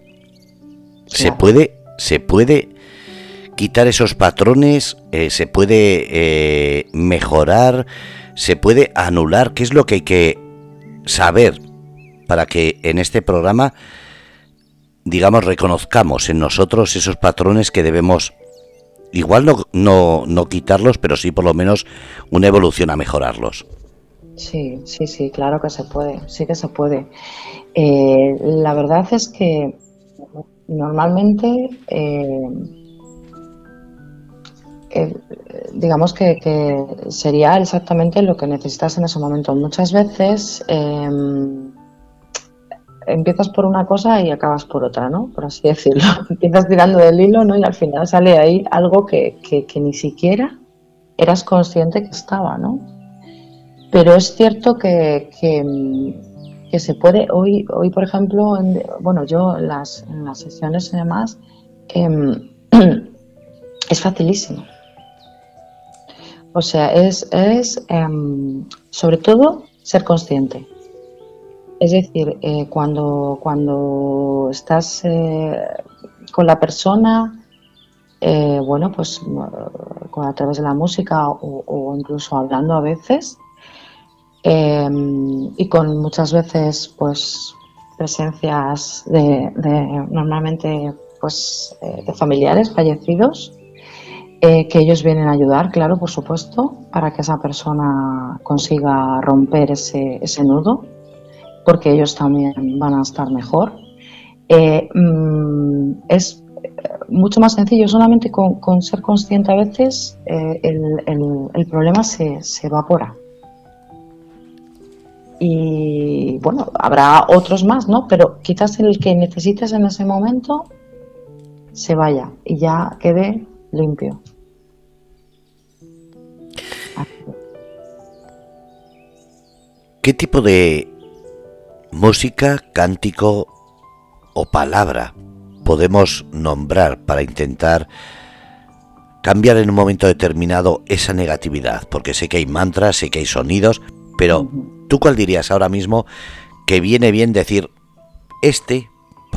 ¿Se puede, se puede quitar esos patrones? Eh, ¿Se puede eh, mejorar? ¿Se puede anular? ¿Qué es lo que hay que saber para que en este programa digamos, reconozcamos en nosotros esos patrones que debemos, igual no, no, no quitarlos, pero sí por lo menos una evolución a mejorarlos. Sí, sí, sí, claro que se puede, sí que se puede. Eh, la verdad es que normalmente, eh, eh, digamos que, que, sería exactamente lo que necesitas en ese momento. Muchas veces empiezas por una cosa y acabas por otra, ¿no? Por así decirlo. <laughs> empiezas tirando del hilo, ¿no? Y al final sale ahí algo que, ni siquiera eras consciente que estaba, ¿no? Pero es cierto que, que, se puede, hoy, hoy por ejemplo, bueno, yo en las, en las sesiones y demás, em, <clears throat> es facilísimo. O sea, es, es em, sobre todo ser consciente. Es decir, eh, cuando, cuando estás eh, con la persona, eh, bueno, pues a través de la música o, incluso hablando a veces, y con muchas veces pues presencias de, normalmente pues de familiares fallecidos, que ellos vienen a ayudar, claro, por supuesto, para que esa persona consiga romper ese, ese nudo porque ellos también van a estar mejor. Eh, mm, es eh, mucho más sencillo, solamente con, ser consciente a veces eh, el, problema se, evapora. Y bueno, habrá otros más, ¿no? Pero quizás el que necesites en ese momento se vaya y ya quede limpio. ¿Qué tipo de música, cántico o palabra podemos nombrar para intentar cambiar en un momento determinado esa negatividad? Porque sé que hay mantras, sé que hay sonidos, pero ¿tú cuál dirías ahora mismo que viene bien decir este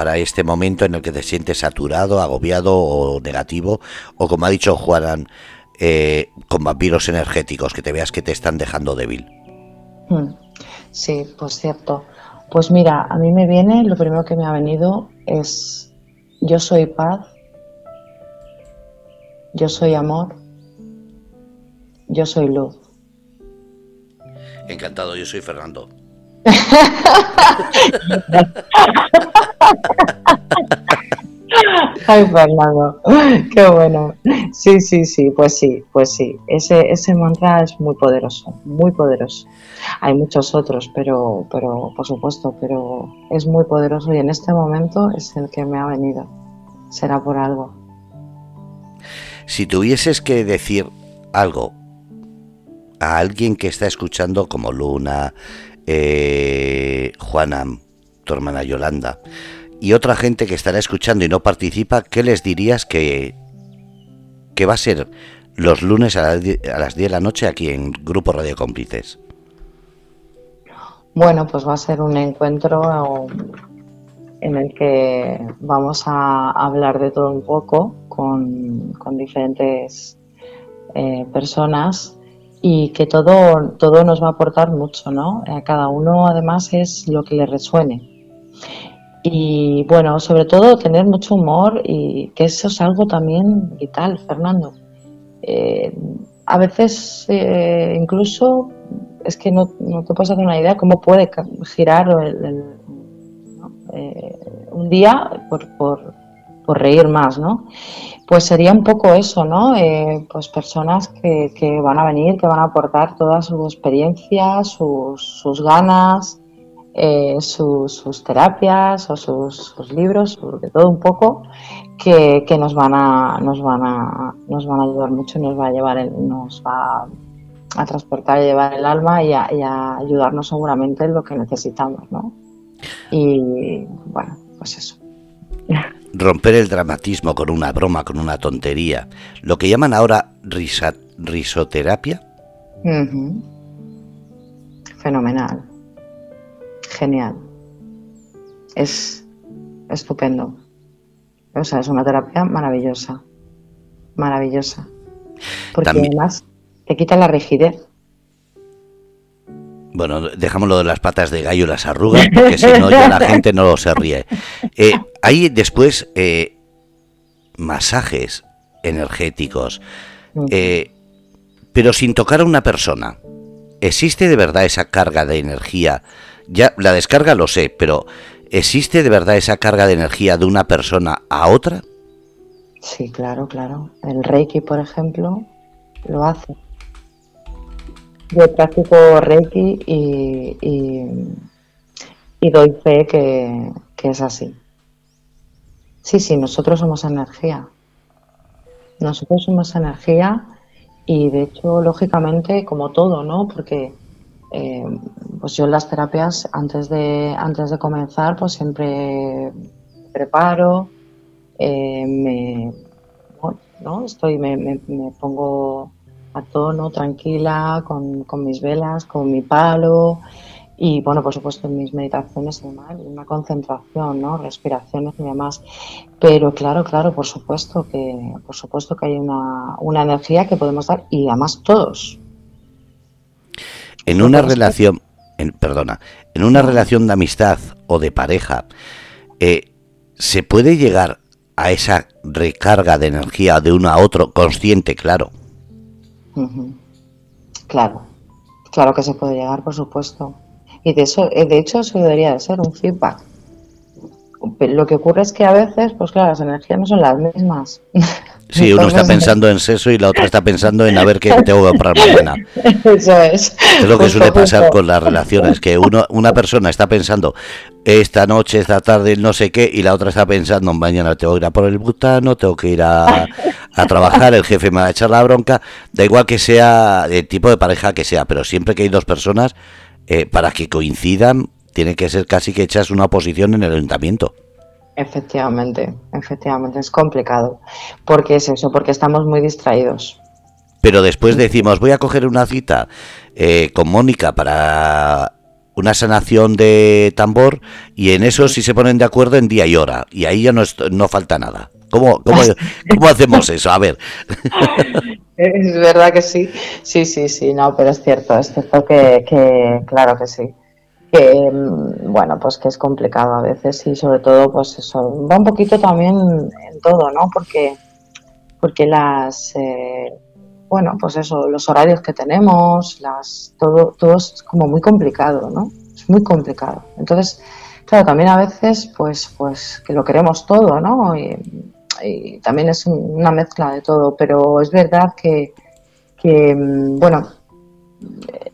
para este momento en el que te sientes saturado, agobiado o negativo? O como ha dicho Juan, eh, con vampiros energéticos, que te veas que te están dejando débil. Hmm. Sí, pues cierto. Pues mira, a mí me viene, lo primero que me ha venido es yo soy paz, yo soy amor, yo soy luz. Encantado, yo soy Fernando. <laughs> Ay, Fernando, qué bueno. Sí, sí, sí, pues sí, pues sí. Ese, ese mantra es muy poderoso, muy poderoso. Hay muchos otros, pero, pero, por supuesto, pero es muy poderoso y en este momento es el que me ha venido. Será por algo. Si tuvieses que decir algo a alguien que está escuchando como Luna, eh, Juana, tu hermana Yolanda, y otra gente que estará escuchando y no participa, ¿qué les dirías que, que va a ser los lunes a las 10 de la noche aquí en Grupo Radio Cómplices? Bueno, pues va a ser un encuentro en el que vamos a hablar de todo un poco con, diferentes eh, personas y que todo, todo nos va a aportar mucho, ¿no? A cada uno además es lo que le resuene. Y bueno, sobre todo tener mucho humor y que eso es algo también vital, Fernando. Eh, a veces eh, incluso es que no, te puedes hacer una idea cómo puede girar eh, un día por, por, por, reír más, ¿no? Pues sería un poco eso, ¿no? pues personas que, que, van a venir, que van a aportar toda su experiencia, sus, sus ganas, eh, sus, terapias o sus, libros, de todo un poco, que, nos van a nos van a nos van a ayudar mucho y nos va a llevar nos va a transportar y llevar el alma y a, ayudarnos seguramente en lo que necesitamos, ¿no? Y bueno, pues eso. Romper el dramatismo con una broma, con una tontería, lo que llaman ahora risoterapia. Fenomenal genial. Es estupendo. O sea, es una terapia maravillosa. Maravillosa. Porque además te quita la rigidez. Bueno, dejamos lo de las patas de gallo y las arrugas, porque si no ya la <laughs> gente no se ríe. Eh, hay después eh, masajes energéticos, eh, pero sin tocar a una persona. ¿Existe de verdad esa carga de energía ya la descarga lo sé, pero ¿existe de verdad esa carga de energía de una persona a otra? Sí, claro, claro. El Reiki, por ejemplo, lo hace. Yo practico Reiki y, doy fe que, que es así. Sí, sí, nosotros somos energía. Nosotros somos energía y de hecho, lógicamente, como todo, ¿no? Porque eh, pues yo en las terapias antes de antes de comenzar pues siempre preparo eh, me ¿no? estoy me, me, pongo a tono tranquila con, con, mis velas con mi palo y bueno por supuesto en mis meditaciones y demás una concentración no respiraciones y demás pero claro claro por supuesto que por supuesto que hay una, una energía que podemos dar y además todos en una relación, en, perdona, en una relación de amistad o de pareja, eh, ¿se puede llegar a esa recarga de energía de uno a otro consciente, claro? Claro, claro que se puede llegar, por supuesto. Y de eso, eh, de hecho, eso debería de ser un feedback. Lo que ocurre es que a veces, pues claro, las energías no son las mismas. Sí, uno está pensando en sexo y la otra está pensando en a ver qué tengo que comprar mañana. <laughs> Eso es. Es lo que suele pasar con las relaciones, que uno, una persona está pensando esta noche, esta tarde, no sé qué, y la otra está pensando mañana tengo que ir a por el butano, tengo que ir a, trabajar, el jefe me va a echar la bronca, da igual que sea el tipo de pareja que sea, pero siempre que hay dos personas, eh, para que coincidan, tiene que ser casi que echas una oposición en el ayuntamiento. Efectivamente, efectivamente, es complicado. porque es eso? Porque estamos muy distraídos. Pero después decimos, voy a coger una cita eh, con Mónica para una sanación de tambor y en eso sí se ponen de acuerdo en día y hora y ahí ya no, no falta nada. ¿Cómo, cómo, <laughs> cómo hacemos eso? A ver. Es verdad que sí, sí, sí, sí, no, pero es cierto, es cierto que, que claro que sí que mm, bueno pues que es complicado a veces y sobre todo pues eso va un poquito también en todo no porque porque las eh, bueno pues eso los horarios que tenemos las todo todo es como muy complicado no es muy complicado. Entonces claro también a veces pues pues que lo queremos todo no y, también es una mezcla de todo pero es verdad que que mm, bueno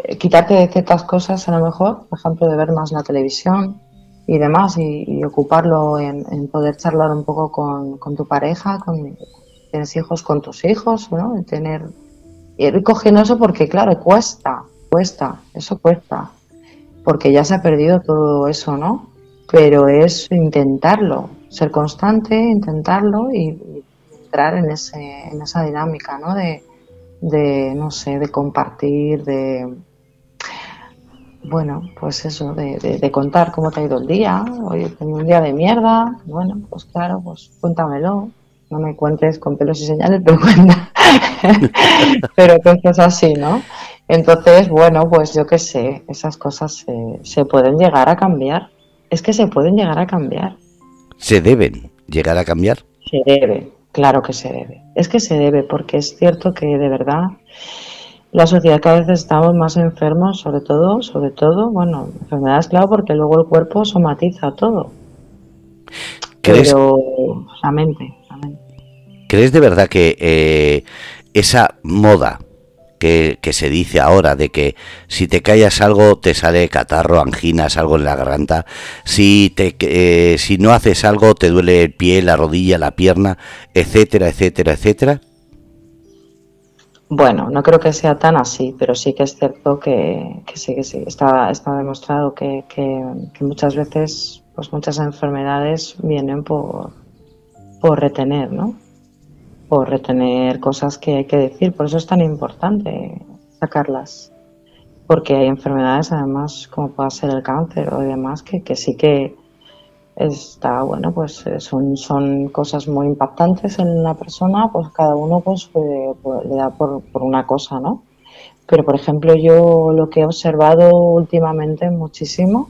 eh, quitarte de ciertas cosas a lo mejor, por ejemplo, de ver más la televisión y demás, y, ocuparlo en, poder charlar un poco con, tu pareja, con tienes hijos con tus hijos, ¿no? Y tener ir cogiendo eso porque claro, cuesta, cuesta, eso cuesta, porque ya se ha perdido todo eso, ¿no? Pero es intentarlo, ser constante, intentarlo y, entrar en ese, en esa dinámica, ¿no? De, de, no sé, de compartir, de, bueno, pues eso, de, contar cómo te ha ido el día. Hoy he tenido un día de mierda. Bueno, pues claro, pues cuéntamelo. No me cuentes con pelos y señales, pero cuenta. <laughs> pero cosas así, ¿no? Entonces, bueno, pues yo qué sé, esas cosas se, se pueden llegar a cambiar. Es que se pueden llegar a cambiar. ¿Se deben llegar a cambiar? Se debe, claro que se debe. Es que se debe, porque es cierto que de verdad la sociedad cada vez estamos más enfermos, sobre todo, sobre todo, bueno, enfermedades, claro, porque luego el cuerpo somatiza todo. ¿Crees, Pero la mente, ¿Crees de verdad que eh, esa moda que, se dice ahora de que si te callas algo te sale catarro, anginas, algo en la garganta, si, te, eh, si no haces algo te duele el pie, la rodilla, la pierna, etcétera, etcétera, etcétera? Bueno, no creo que sea tan así, pero sí que es cierto que, sí, que sí. Está, está demostrado que, que, muchas veces, pues muchas enfermedades vienen por, por retener, ¿no? Por retener cosas que hay que decir. Por eso es tan importante sacarlas. Porque hay enfermedades, además, como pueda ser el cáncer o demás, que, que sí que, está bueno pues eh, son, son cosas muy impactantes en la persona pues cada uno pues, pues le da por, por, una cosa no pero por ejemplo yo lo que he observado últimamente muchísimo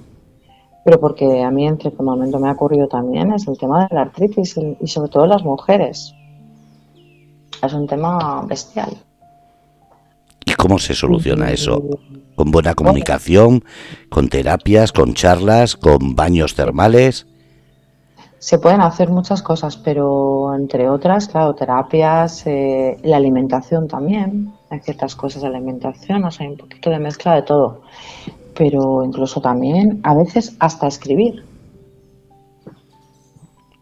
pero porque a mí en cierto momento me ha ocurrido también es el tema de la artritis y sobre todo las mujeres es un tema bestial ¿Y cómo se soluciona eso? ¿Con buena comunicación? ¿Con terapias? ¿Con charlas? ¿Con baños termales? Se pueden hacer muchas cosas, pero entre otras, claro, terapias, eh, la alimentación también, hay ciertas cosas de alimentación, o sea, hay un poquito de mezcla de todo, pero incluso también a veces hasta escribir.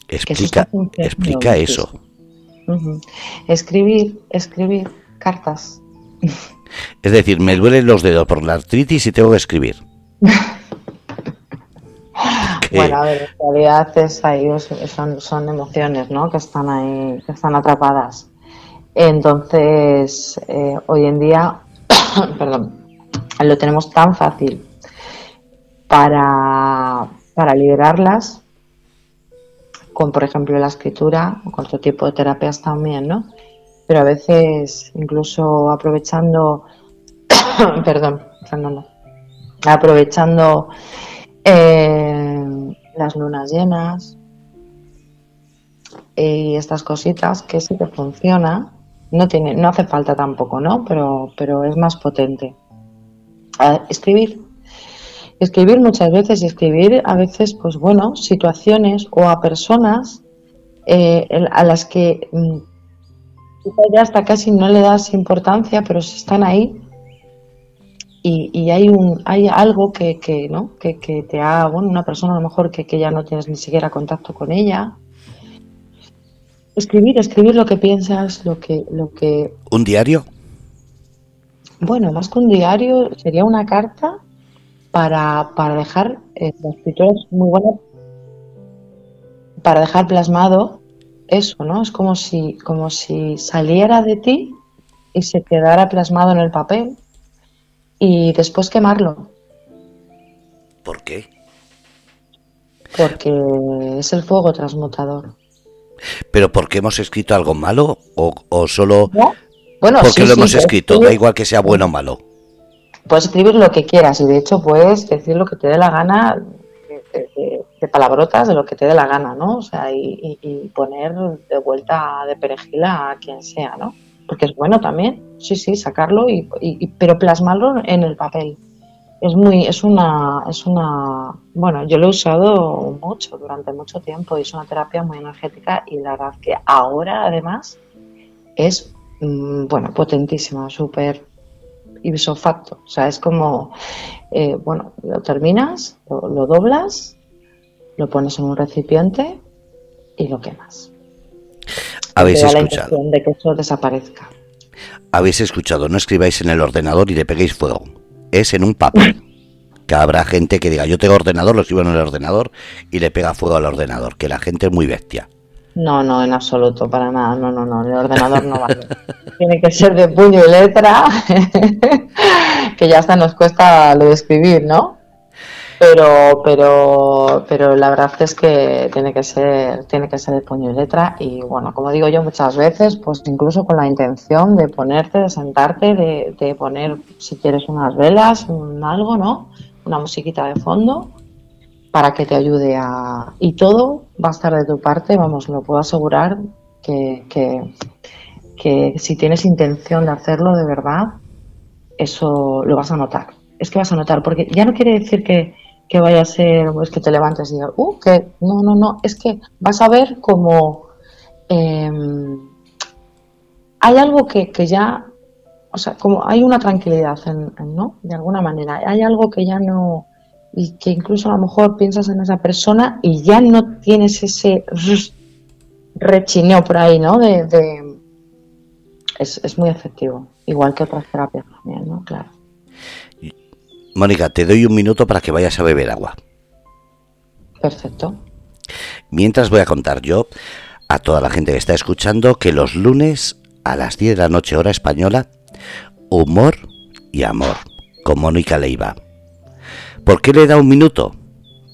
Explica, explica eso. Escribir, escribir cartas. Es decir, me duelen los dedos por la artritis y tengo que escribir. <laughs> Bueno, a ver, en realidad es ahí, son, son emociones, ¿no? Que están ahí, que están atrapadas. Entonces, eh, hoy en día, <coughs> perdón, lo tenemos tan fácil para, para liberarlas, con por ejemplo la escritura o con otro tipo de terapias también, ¿no? Pero a veces, incluso aprovechando, <coughs> perdón, aprovechando eh, las lunas llenas y estas cositas que sí que funciona. No, tiene, no hace falta tampoco, ¿no? Pero, pero es más potente. escribir. Escribir muchas veces y escribir a veces, pues bueno, situaciones o a personas eh, a las que mm, ya hasta casi no le das importancia, pero están ahí y, hay un hay algo que, que no que, te ha bueno una persona a lo mejor que, que ya no tienes ni siquiera contacto con ella. Escribir escribir lo que piensas lo que lo que un diario bueno más que un diario sería una carta para, para dejar eh, la escritura es muy buena para dejar plasmado eso no es como si como si saliera de ti y se quedara plasmado en el papel y después quemarlo. ¿Por qué? Porque es el fuego transmutador. ¿Pero porque hemos escrito algo malo o, o solo bueno, porque lo hemos escrito? Da igual que sea bueno o malo. Puedes escribir lo que quieras y de hecho puedes decir lo que te dé la gana de, palabrotas, de lo que te dé la gana, ¿no? O sea, y, poner de vuelta de perejila a quien sea, ¿no? Porque es bueno también sí, sí, sacarlo y, pero plasmarlo en el papel. Es muy, es una, es una, bueno, yo lo he usado mucho durante mucho tiempo y es una terapia muy energética y la verdad que ahora además es, mm, bueno, potentísima, súper ipso facto. O sea, es como, eh, bueno, lo terminas, lo, doblas, lo pones en un recipiente y lo quemas. Habéis escuchado. de que eso desaparezca habéis escuchado, no escribáis en el ordenador y le peguéis fuego. Es en un papel. <laughs> Que habrá gente que diga, yo tengo ordenador, lo escribo en el ordenador y le pega fuego al ordenador. Que la gente es muy bestia. No, no, en absoluto, para nada. No, no, no, el ordenador no vale. <laughs> Tiene que ser de puño y letra, <laughs> que ya hasta nos cuesta lo de escribir, ¿no? Pero, pero, pero la verdad es que tiene que ser, tiene que ser de puño y letra y bueno, como digo yo muchas veces, pues incluso con la intención de ponerte, de sentarte, de, de poner, si quieres unas velas, un algo, ¿no? Una musiquita de fondo para que te ayude a... Y todo va a estar de tu parte, vamos, lo puedo asegurar que, que, si tienes intención de hacerlo de verdad, eso lo vas a notar. Es que vas a notar, porque ya no quiere decir que, que vaya a ser, pues que te levantes y digas, uh, que no, no, no, es que vas a ver como em, hay algo que, que, ya, o sea, como hay una tranquilidad, en, ¿no? De alguna manera, hay algo que ya no, y que incluso a lo mejor piensas en esa persona y ya no tienes ese rechineo por ahí, ¿no? De, Es, es, muy efectivo, igual que otras terapias también, ¿no? Claro. Mónica, te doy un minuto para que vayas a beber agua. Perfecto. Mientras voy a contar yo a toda la gente que está escuchando que los lunes a las 10 de la noche hora española, humor y amor con Mónica Leiva. ¿Por qué le da un minuto?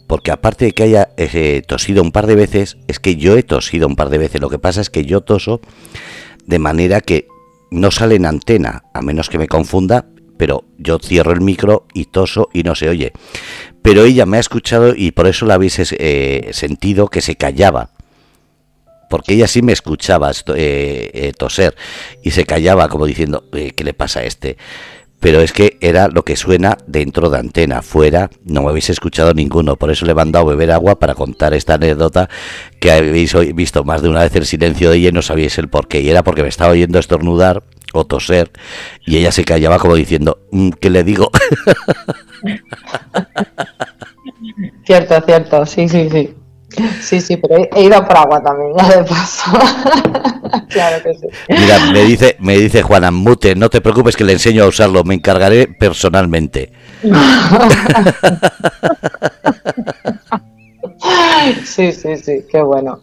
Porque aparte de que haya eh, tosido un par de veces, es que yo he tosido un par de veces. Lo que pasa es que yo toso de manera que no sale en antena, a menos que me confunda, pero yo cierro el micro y toso y no se oye. Pero ella me ha escuchado y por eso la habéis eh, sentido que se callaba. Porque ella sí me escuchaba eh, toser y se callaba como diciendo, ¿qué le pasa a este? Pero es que era lo que suena dentro de antena, fuera no me habéis escuchado ninguno, por eso le he mandado a beber agua para contar esta anécdota que habéis visto más de una vez el silencio de ella y no sabíais el por qué, y era porque me estaba oyendo estornudar o toser y ella se callaba como diciendo, mm, ¿qué le digo? <laughs> cierto, cierto, sí, sí, sí. Sí, sí, pero he, ido por agua también, <laughs> ya de paso. <laughs> claro que sí. Mira, me dice, me dice Juana, mute, no te preocupes que le enseño a usarlo, me encargaré personalmente. <laughs> sí, sí, sí, qué bueno.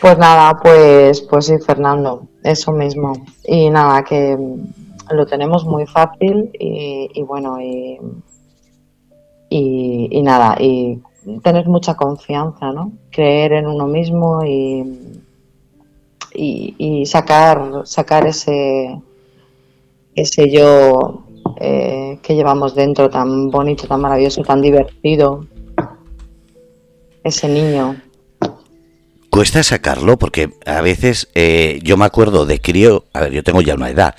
Pues nada, pues, pues sí, Fernando, eso mismo. Y nada, que lo tenemos muy fácil y, bueno, y, y, y nada, y tener mucha confianza, ¿no? Creer en uno mismo y, y, sacar, sacar ese, ese yo eh, que llevamos dentro tan bonito, tan maravilloso, tan divertido. Ese niño. Cuesta sacarlo porque a veces eh, yo me acuerdo de crío, a ver, yo tengo ya una edad,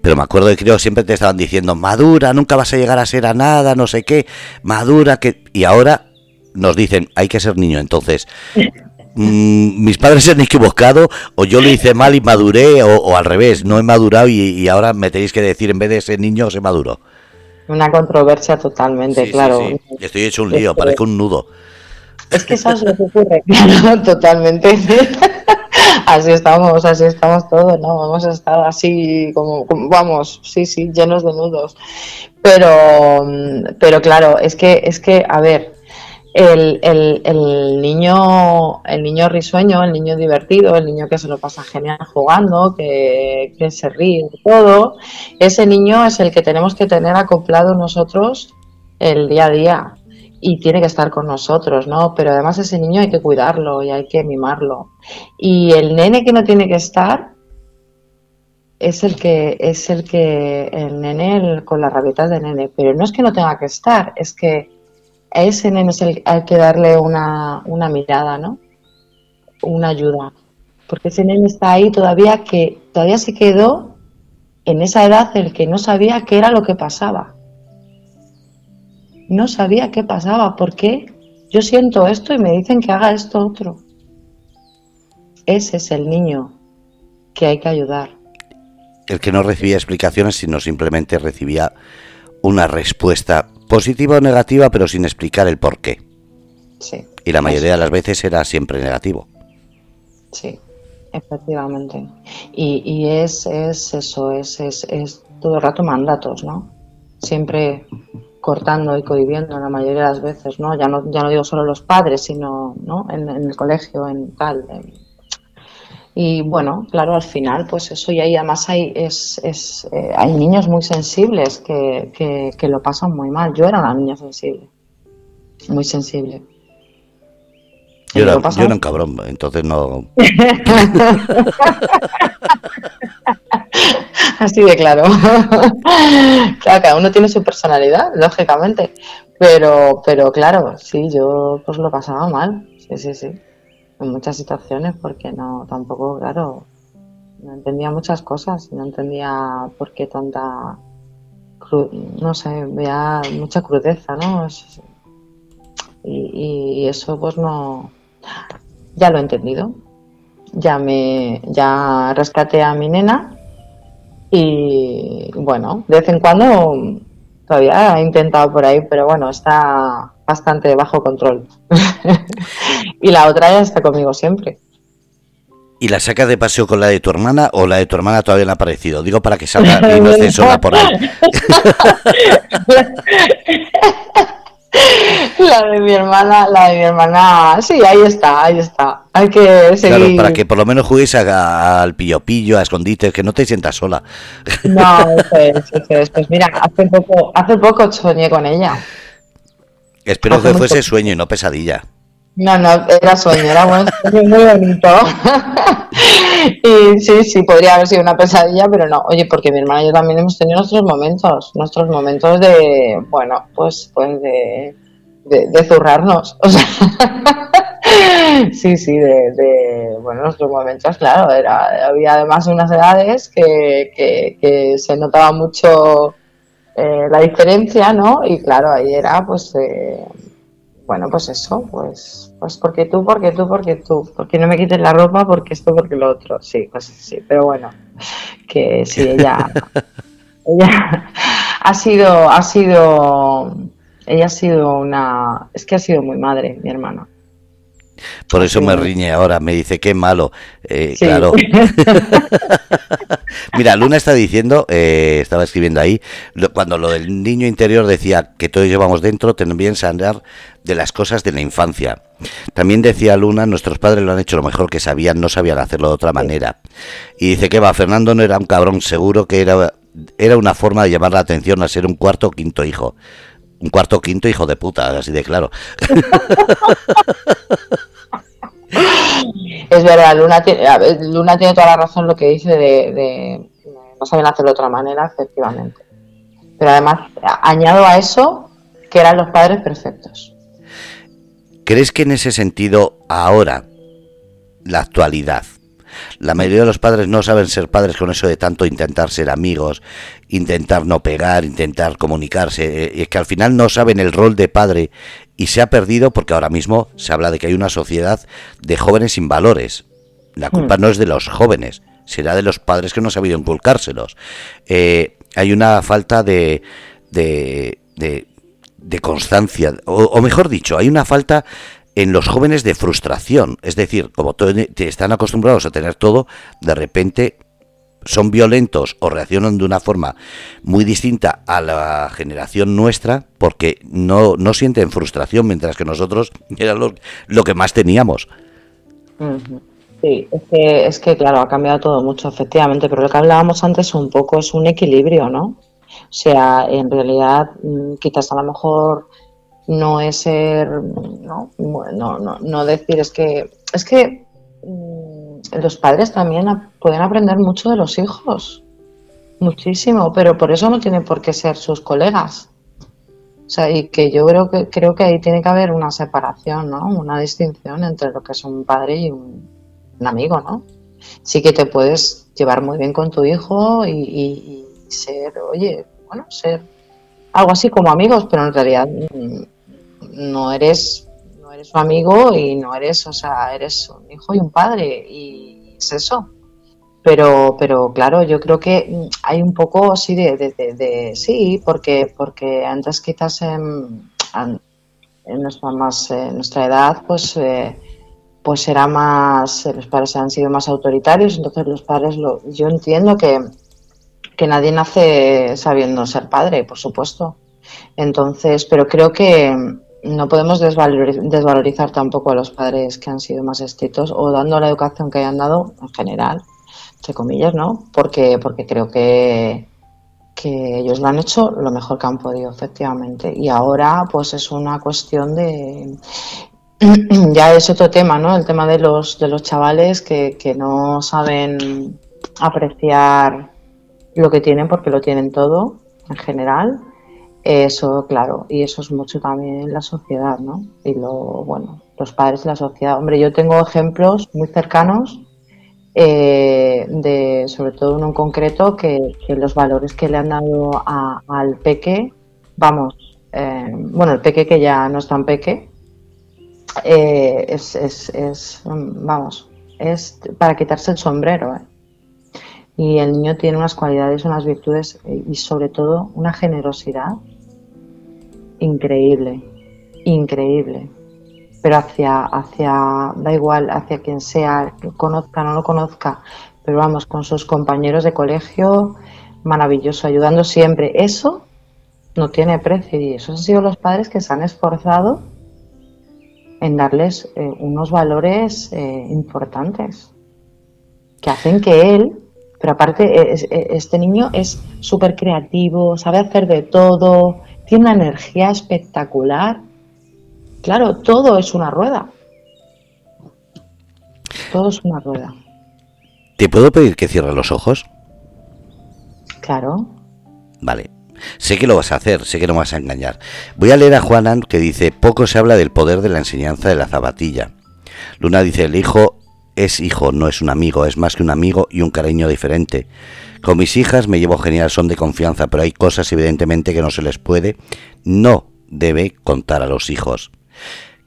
pero me acuerdo de crío siempre te estaban diciendo, madura, nunca vas a llegar a ser a nada, no sé qué, madura, que... Y ahora nos dicen hay que ser niño. Entonces, mm, mis padres se han equivocado o yo lo hice mal y maduré o, al revés, no he madurado y, ahora me tenéis que decir en vez de ser niño se maduro. Una controversia totalmente, claro. Estoy hecho un lío, parezco un nudo. Es que eso es lo que ocurre, <laughs> claro, totalmente. <laughs> así estamos, así estamos todos, ¿no? Hemos estado así como, vamos, sí, sí, llenos de nudos. Pero, pero claro, es que, es que, a ver, el, el, niño el niño risueño, el niño divertido, el niño que se lo pasa genial jugando, que, se ríe todo, ese niño es el que tenemos que tener acoplado nosotros el día a día y tiene que estar con nosotros, ¿no? Pero además ese niño hay que cuidarlo y hay que mimarlo. Y el nene que no tiene que estar es el que es el que el nene con las rabietas de nene, pero no es que no tenga que estar, es que a ese nene es el, hay que darle una, una mirada, ¿no? Una ayuda. Porque ese nene está ahí todavía que todavía se quedó en esa edad el que no sabía qué era lo que pasaba. No sabía qué pasaba, porque yo siento esto y me dicen que haga esto otro. Ese es el niño que hay que ayudar. El que no recibía explicaciones, sino simplemente recibía una respuesta positiva o negativa, pero sin explicar el por qué. Sí. Y la mayoría de las veces era siempre negativo. Sí, efectivamente. Y, y es, es, eso, es, es, es, todo el rato mandatos, ¿no? Siempre cortando y cohibiendo la mayoría de las veces, ¿no? Ya no, ya no digo solo los padres, sino ¿no? en, el colegio, en tal. Y bueno, claro, al final, pues eso, y ahí además hay, es, es, eh, hay niños muy sensibles que, que, que, lo pasan muy mal. Yo era una niña sensible, muy sensible. Yo era, yo era un cabrón, entonces no. <laughs> Así de claro. <laughs> claro, cada uno tiene su personalidad, lógicamente. Pero, pero claro, sí, yo pues lo pasaba mal. Sí, sí, sí en muchas situaciones porque no, tampoco, claro, no entendía muchas cosas, no entendía por qué tanta, no sé, veía mucha crudeza, ¿no? Y, eso pues no, ya lo he entendido, ya me, ya rescaté a mi nena y bueno, de vez en cuando todavía he intentado por ahí, pero bueno, está bastante bajo control. <laughs> y la otra ya está conmigo siempre. ¿Y la sacas de paseo con la de tu hermana o la de tu hermana todavía no ha aparecido? Digo para que salga <laughs> y no esté sola por ahí. <laughs> La de mi hermana, la de mi hermana, sí, ahí está, ahí está. Hay que seguir. Claro, para que por lo menos juguéis al pillo pillo, a escondites, que no te sientas sola. No, eso es, Pues mira, hace poco, hace poco soñé con ella. Espero que fuese sueño y no pesadilla. No, no, era sueño, era un sueño muy bonito. y sí, sí, podría haber sido una pesadilla, pero no. Oye, porque mi hermana y yo también hemos tenido nuestros momentos, nuestros momentos de, bueno, pues, pues de, de, zurrarnos. <laughs> O sea, sí, sí, de, bueno, nuestros momentos, claro, era, había además unas edades que, que, que se notaba mucho eh, la diferencia, ¿no? Y claro, ahí era pues, eh, bueno, pues eso, pues, pues porque tú, porque tú, porque tú, porque no me quites la ropa, porque esto, porque lo otro, sí, pues sí, pero bueno, que sí, ella, <laughs> ella ha sido, ha sido, ella ha sido una, es que ha sido muy madre, mi hermana. Por eso me riñe ahora, me dice qué malo. Eh, claro. <laughs> Mira, Luna está diciendo, eh, estaba escribiendo ahí, cuando lo del niño interior decía que todos llevamos dentro, también sanar de las cosas de la infancia. También decía Luna, nuestros padres lo han hecho lo mejor que sabían, no sabían hacerlo de otra manera. Y dice que va, Fernando no era un cabrón, seguro que era, era una forma de llamar la atención a ser un cuarto o quinto hijo. Un cuarto quinto hijo de puta, así de claro. <laughs> Es verdad, Luna tiene, Luna tiene toda la razón lo que dice de, no saben hacerlo de otra manera, efectivamente. Pero además, añado a eso que eran los padres perfectos. ¿Crees que en ese sentido ahora, la actualidad, la mayoría de los padres no saben ser padres con eso de tanto intentar ser amigos, intentar no pegar, intentar comunicarse, y es que al final no saben el rol de padre y se ha perdido porque ahora mismo se habla de que hay una sociedad de jóvenes sin valores. La culpa hmm. no es de los jóvenes, será de los padres que no han sabido inculcárselos. Eh, hay una falta de, de, de, constancia, o, mejor dicho, hay una falta en los jóvenes de frustración. Es decir, como están acostumbrados a tener todo, de repente son violentos o reaccionan de una forma muy distinta a la generación nuestra porque no, no sienten frustración, mientras que nosotros <laughs> era lo, lo que más teníamos. Sí, es que, es que claro, ha cambiado todo mucho, efectivamente, pero lo que hablábamos antes un poco es un equilibrio, ¿no? O sea, en realidad, mm, quizás a lo mejor no es ser, no, no, no, no decir, es que, es que mm, los padres también pueden aprender mucho de los hijos, muchísimo, pero por eso no tienen por qué ser sus colegas. O sea, y que yo creo que creo que ahí tiene que haber una separación, ¿no? Una distinción entre lo que es un padre y un, amigo, ¿no? Sí que te puedes llevar muy bien con tu hijo y ser, oye, bueno, ser algo así como amigos, pero en realidad mm, no eres, no eres un amigo y no eres, o sea, eres un hijo y un padre y es eso. Pero, pero claro, yo creo que hay un poco sí de, de, sí, porque, porque antes quizás en, en nuestra más nuestra edad, pues eh, pues era más, los padres han sido más autoritarios, entonces los padres lo, yo entiendo que, que nadie nace sabiendo ser padre, por supuesto. Entonces, pero creo que, no podemos desvalorizar tampoco a los padres que han sido más estrictos o dando la educación que hayan dado en general, entre comillas, ¿no? Porque, porque creo que, que ellos lo han hecho lo mejor que han podido, efectivamente. Y ahora, pues es una cuestión de. <clears throat> ya es otro tema, ¿no? El tema de los, de los chavales que, que no saben apreciar lo que tienen porque lo tienen todo en general eso, claro, y eso es mucho también la sociedad, ¿no? Y lo, bueno, los padres de la sociedad. Hombre, yo tengo ejemplos muy cercanos, eh, de, sobre todo uno en concreto, que, los valores que le han dado al peque, vamos, eh, bueno, el peque que ya no es tan peque, eh, es, es, es, vamos, es para quitarse el sombrero, y el niño tiene unas cualidades, unas virtudes y sobre todo una generosidad increíble, increíble. Pero hacia, hacia, da igual, hacia quien sea, conozca o no lo conozca, pero vamos, con sus compañeros de colegio, maravilloso, ayudando siempre. Eso no tiene precio y esos han sido los padres que se han esforzado en darles eh, unos valores eh, importantes que hacen que él, pero aparte este niño es súper creativo, sabe hacer de todo, tiene una energía espectacular. Claro, todo es una rueda. Todo es una rueda. ¿Te puedo pedir que cierres los ojos? Claro. Vale. Sé que lo vas a hacer, sé que no vas a engañar. Voy a leer a Juanan que dice, poco se habla del poder de la enseñanza de la zapatilla. Luna dice, el hijo es hijo, no es un amigo, es más que un amigo y un cariño diferente. Con mis hijas me llevo genial, son de confianza, pero hay cosas evidentemente que no se les puede, no debe contar a los hijos.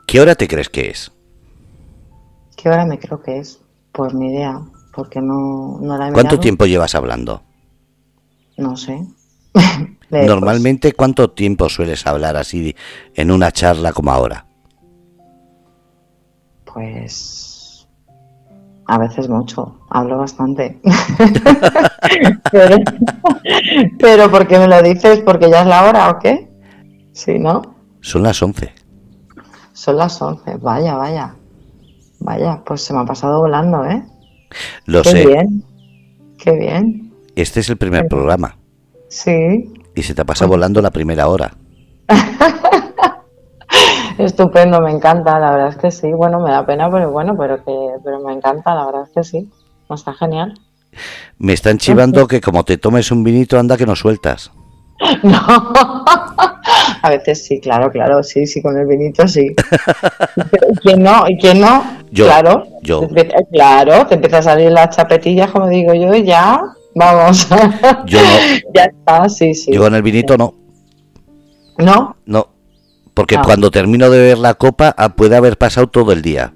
¿Qué hora te crees que es? ¿Qué hora me creo que es? Pues mi idea, porque no, no la he ¿Cuánto tiempo llevas hablando? No sé. <laughs> Normalmente, ¿cuánto tiempo sueles hablar así en una charla como ahora? Pues a veces mucho, hablo bastante. <laughs> pero, ¿por qué me lo dices? ¿Porque ya es la hora o qué? Sí, ¿no? Son las 11. Son las 11, vaya, vaya. Vaya, pues se me ha pasado volando, ¿eh? Lo qué sé. bien, qué bien. Este es el primer programa. Sí. Y se te ha pasado volando la primera hora. <laughs> Estupendo, me encanta, la verdad es que sí. Bueno, me da pena, pero bueno, pero que pero me encanta, la verdad es que sí. Está genial. Me están chivando que como te tomes un vinito, anda que no sueltas. <laughs> No, a veces sí, claro, claro, sí, sí, con el vinito sí. <laughs> ¿Y quién no? ¿Y quién no? Yo, claro, yo. claro, te empieza a salir las chapetillas, como digo yo, y ya, vamos. Yo no. <laughs> ya está, sí, sí. Yo con el vinito no. ¿No? No, porque Ah. cuando termino de beber la copa ah, puede haber pasado todo el día.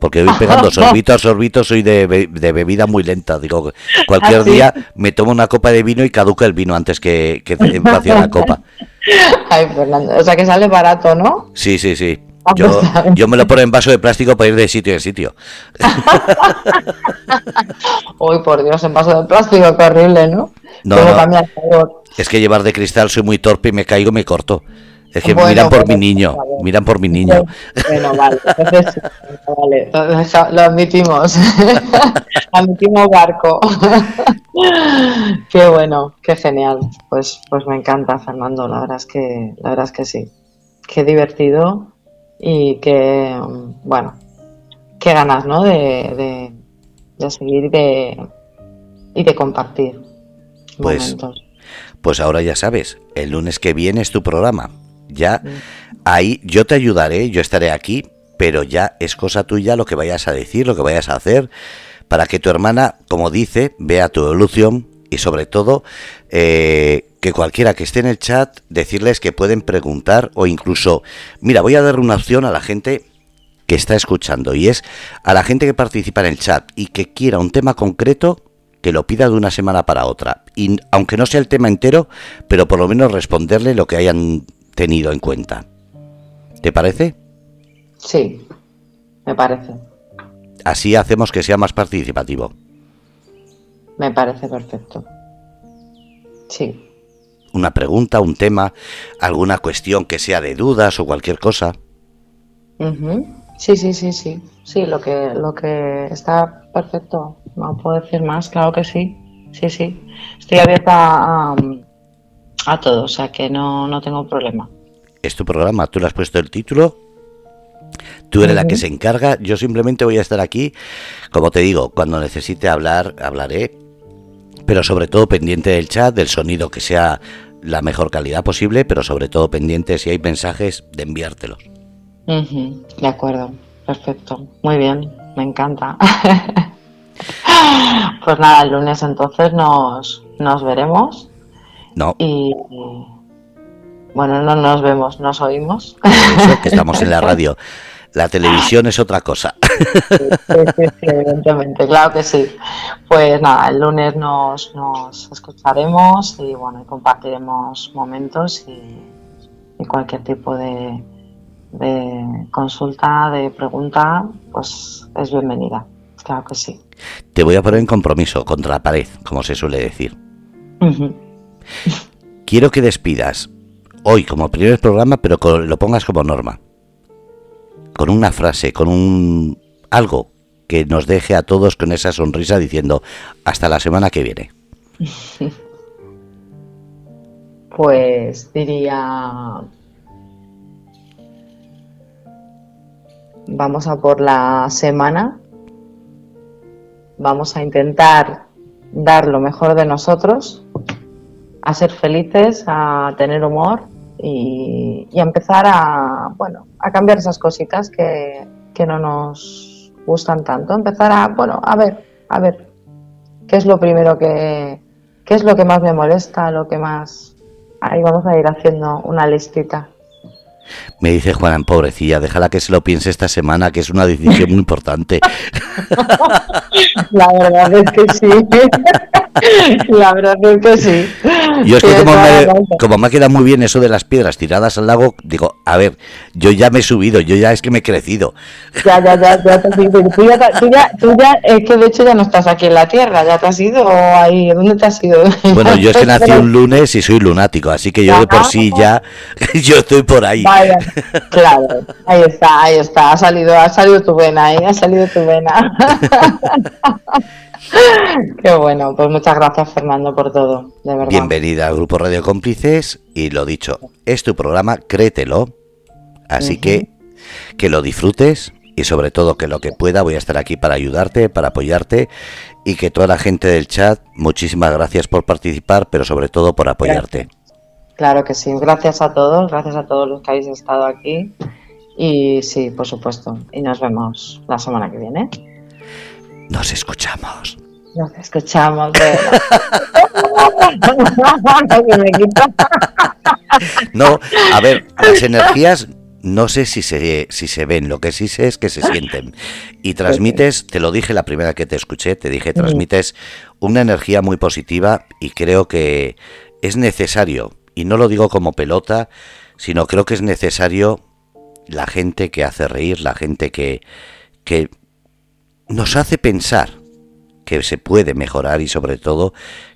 Porque voy <laughs> pegando sorbito a sorbito, soy de, be- de bebida muy lenta. Digo, cualquier ¿Ah, día me tomo una copa de vino y caduca el vino antes que, que vacíe la copa. <laughs> Ay, Fernando, o sea que sale barato, ¿no? Sí, sí, sí. Yo, pues, <laughs> yo me lo pongo en vaso de plástico para ir de sitio en sitio. Uy, por Dios, en vaso de plástico, qué horrible, ¿no? No, ¿Cómo no. Es que llevar de cristal soy muy torpe y me caigo y me corto. Es que Bueno, miran por mi niño, vale. miran por mi niño. Bueno, vale, entonces vale, lo admitimos. <laughs> admitimos barco. <laughs> qué bueno, qué genial. Pues, pues me encanta, Fernando. La verdad es que, la verdad es que sí. Qué divertido y qué, bueno, qué ganas, ¿no? De, de, de seguir y de, y de compartir Pues, momentos. Pues ahora ya sabes, el lunes que viene es tu programa. Ya Mm. ahí yo te ayudaré, yo estaré aquí, pero ya es cosa tuya lo que vayas a decir, lo que vayas a hacer, para que tu hermana, como dice, vea tu evolución y sobre todo eh, que cualquiera que esté en el chat, decirles que pueden preguntar o incluso, mira, voy a dar una opción a la gente que está escuchando y es a la gente que participa en el chat y que quiera un tema concreto que lo pida de una semana para otra y aunque no sea el tema entero pero por lo menos responderle lo que hayan tenido en cuenta ¿te parece? Sí, me parece. así hacemos que sea más participativo Me parece perfecto. Sí. una pregunta, un tema, alguna cuestión que sea de dudas o cualquier cosa. Sí, sí, sí, sí. Sí, lo que, lo que está perfecto. No puedo decir más, claro que sí. Sí, sí. Estoy abierta a, a todo, o sea que no, no tengo problema. Es tu programa, tú le has puesto el título, tú eres la que se encarga, yo simplemente voy a estar aquí, como te digo, cuando necesite hablar, hablaré, pero sobre todo pendiente del chat, del sonido que sea la mejor calidad posible, pero sobre todo pendiente si hay mensajes de enviártelos. De acuerdo, perfecto, muy bien, me encanta. <laughs> pues nada, el lunes entonces nos, nos veremos no. Y bueno, no nos vemos, nos oímos. Eso, que estamos en la <laughs> radio. La televisión es otra cosa. Sí, evidentemente, claro que sí. Pues nada, el lunes nos, nos escucharemos y bueno, compartiremos momentos y, cualquier tipo de, de consulta, de pregunta, pues es bienvenida. Claro que sí. Te voy a poner en compromiso contra la pared, como se suele decir. Quiero que despidas hoy como primer programa, pero lo pongas como norma. Con una frase, con un algo que nos deje a todos con esa sonrisa diciendo hasta la semana que viene. <laughs> Pues diría vamos a por la semana. Vamos a intentar dar lo mejor de nosotros a ser felices, a tener humor y, a empezar a, bueno, a cambiar esas cositas que, que no nos gustan tanto. Empezar a, bueno, a ver, a ver, qué es lo primero que, qué es lo que más me molesta, lo que más... Ahí vamos a ir haciendo una listita. Me dice Juan, pobrecilla, déjala que se lo piense esta semana, que es una decisión muy importante. <laughs> La verdad es que sí. <laughs> La verdad es que sí. Yo es que como me, ha quedado muy bien eso de las piedras tiradas al lago, digo, a ver, yo ya me he subido, yo ya es que me he crecido. Ya, ya, ya, ya te has ido. Tú ya, tú ya, tú ya, es que de hecho ya no estás aquí en la Tierra, ya te has ido ahí, ¿dónde te has ido? Bueno, yo es que nací un <laughs> lunes y soy lunático, así que yo de por sí ya, <laughs> yo estoy por ahí. Vaya, <laughs> claro, ahí está, ahí está, ha salido, ha salido tu vena, ¿eh? ha salido tu vena. <laughs> Qué bueno, pues muchas gracias Fernando por todo, de verdad. Bienvenida al Grupo Radio Cómplices y lo dicho, es tu programa, créetelo, así que que lo disfrutes y sobre todo que lo que pueda voy a estar aquí para ayudarte, para apoyarte y que toda la gente del chat, muchísimas gracias por participar, pero sobre todo por apoyarte. Claro que sí, gracias a todos, gracias a todos los que habéis estado aquí y sí, por supuesto, y nos vemos la semana que viene. Nos escuchamos. Nos escuchamos. no, a ver, las energías no sé si se, si se ven, lo que sí sé es que se sienten. Y transmites, te lo dije la primera que te escuché, te dije, transmites una energía muy positiva y creo que es necesario, y no lo digo como pelota, sino creo que es necesario la gente que hace reír, la gente que, que nos hace pensar que se puede mejorar y sobre todo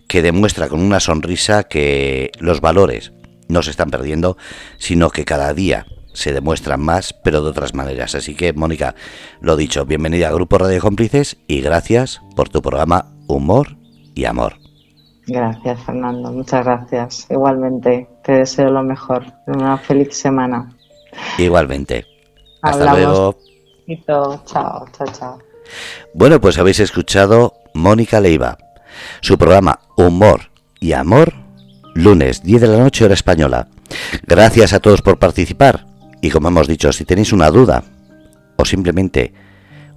que demuestra con una sonrisa que los valores no se están perdiendo, sino que cada día se demuestran más, pero de otras maneras. Así que, Mónica, lo dicho, bienvenida al Grupo Radio Cómplices y gracias por tu programa Humor y Amor. Gracias, Fernando. Muchas gracias. Igualmente, te deseo lo mejor. Una feliz semana. Igualmente. Hasta luego. Chao, chao, chao. Bueno, pues habéis escuchado Mónica Leiva, su programa Humor y Amor, lunes 10 de la noche hora española. Gracias a todos por participar y como hemos dicho, si tenéis una duda o simplemente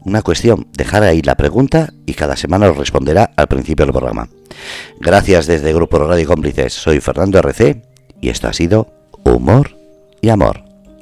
una cuestión, dejar ahí la pregunta y cada semana os responderá al principio del programa. Gracias desde Grupo Radio Cómplices, soy Fernando RC y esto ha sido Humor y Amor.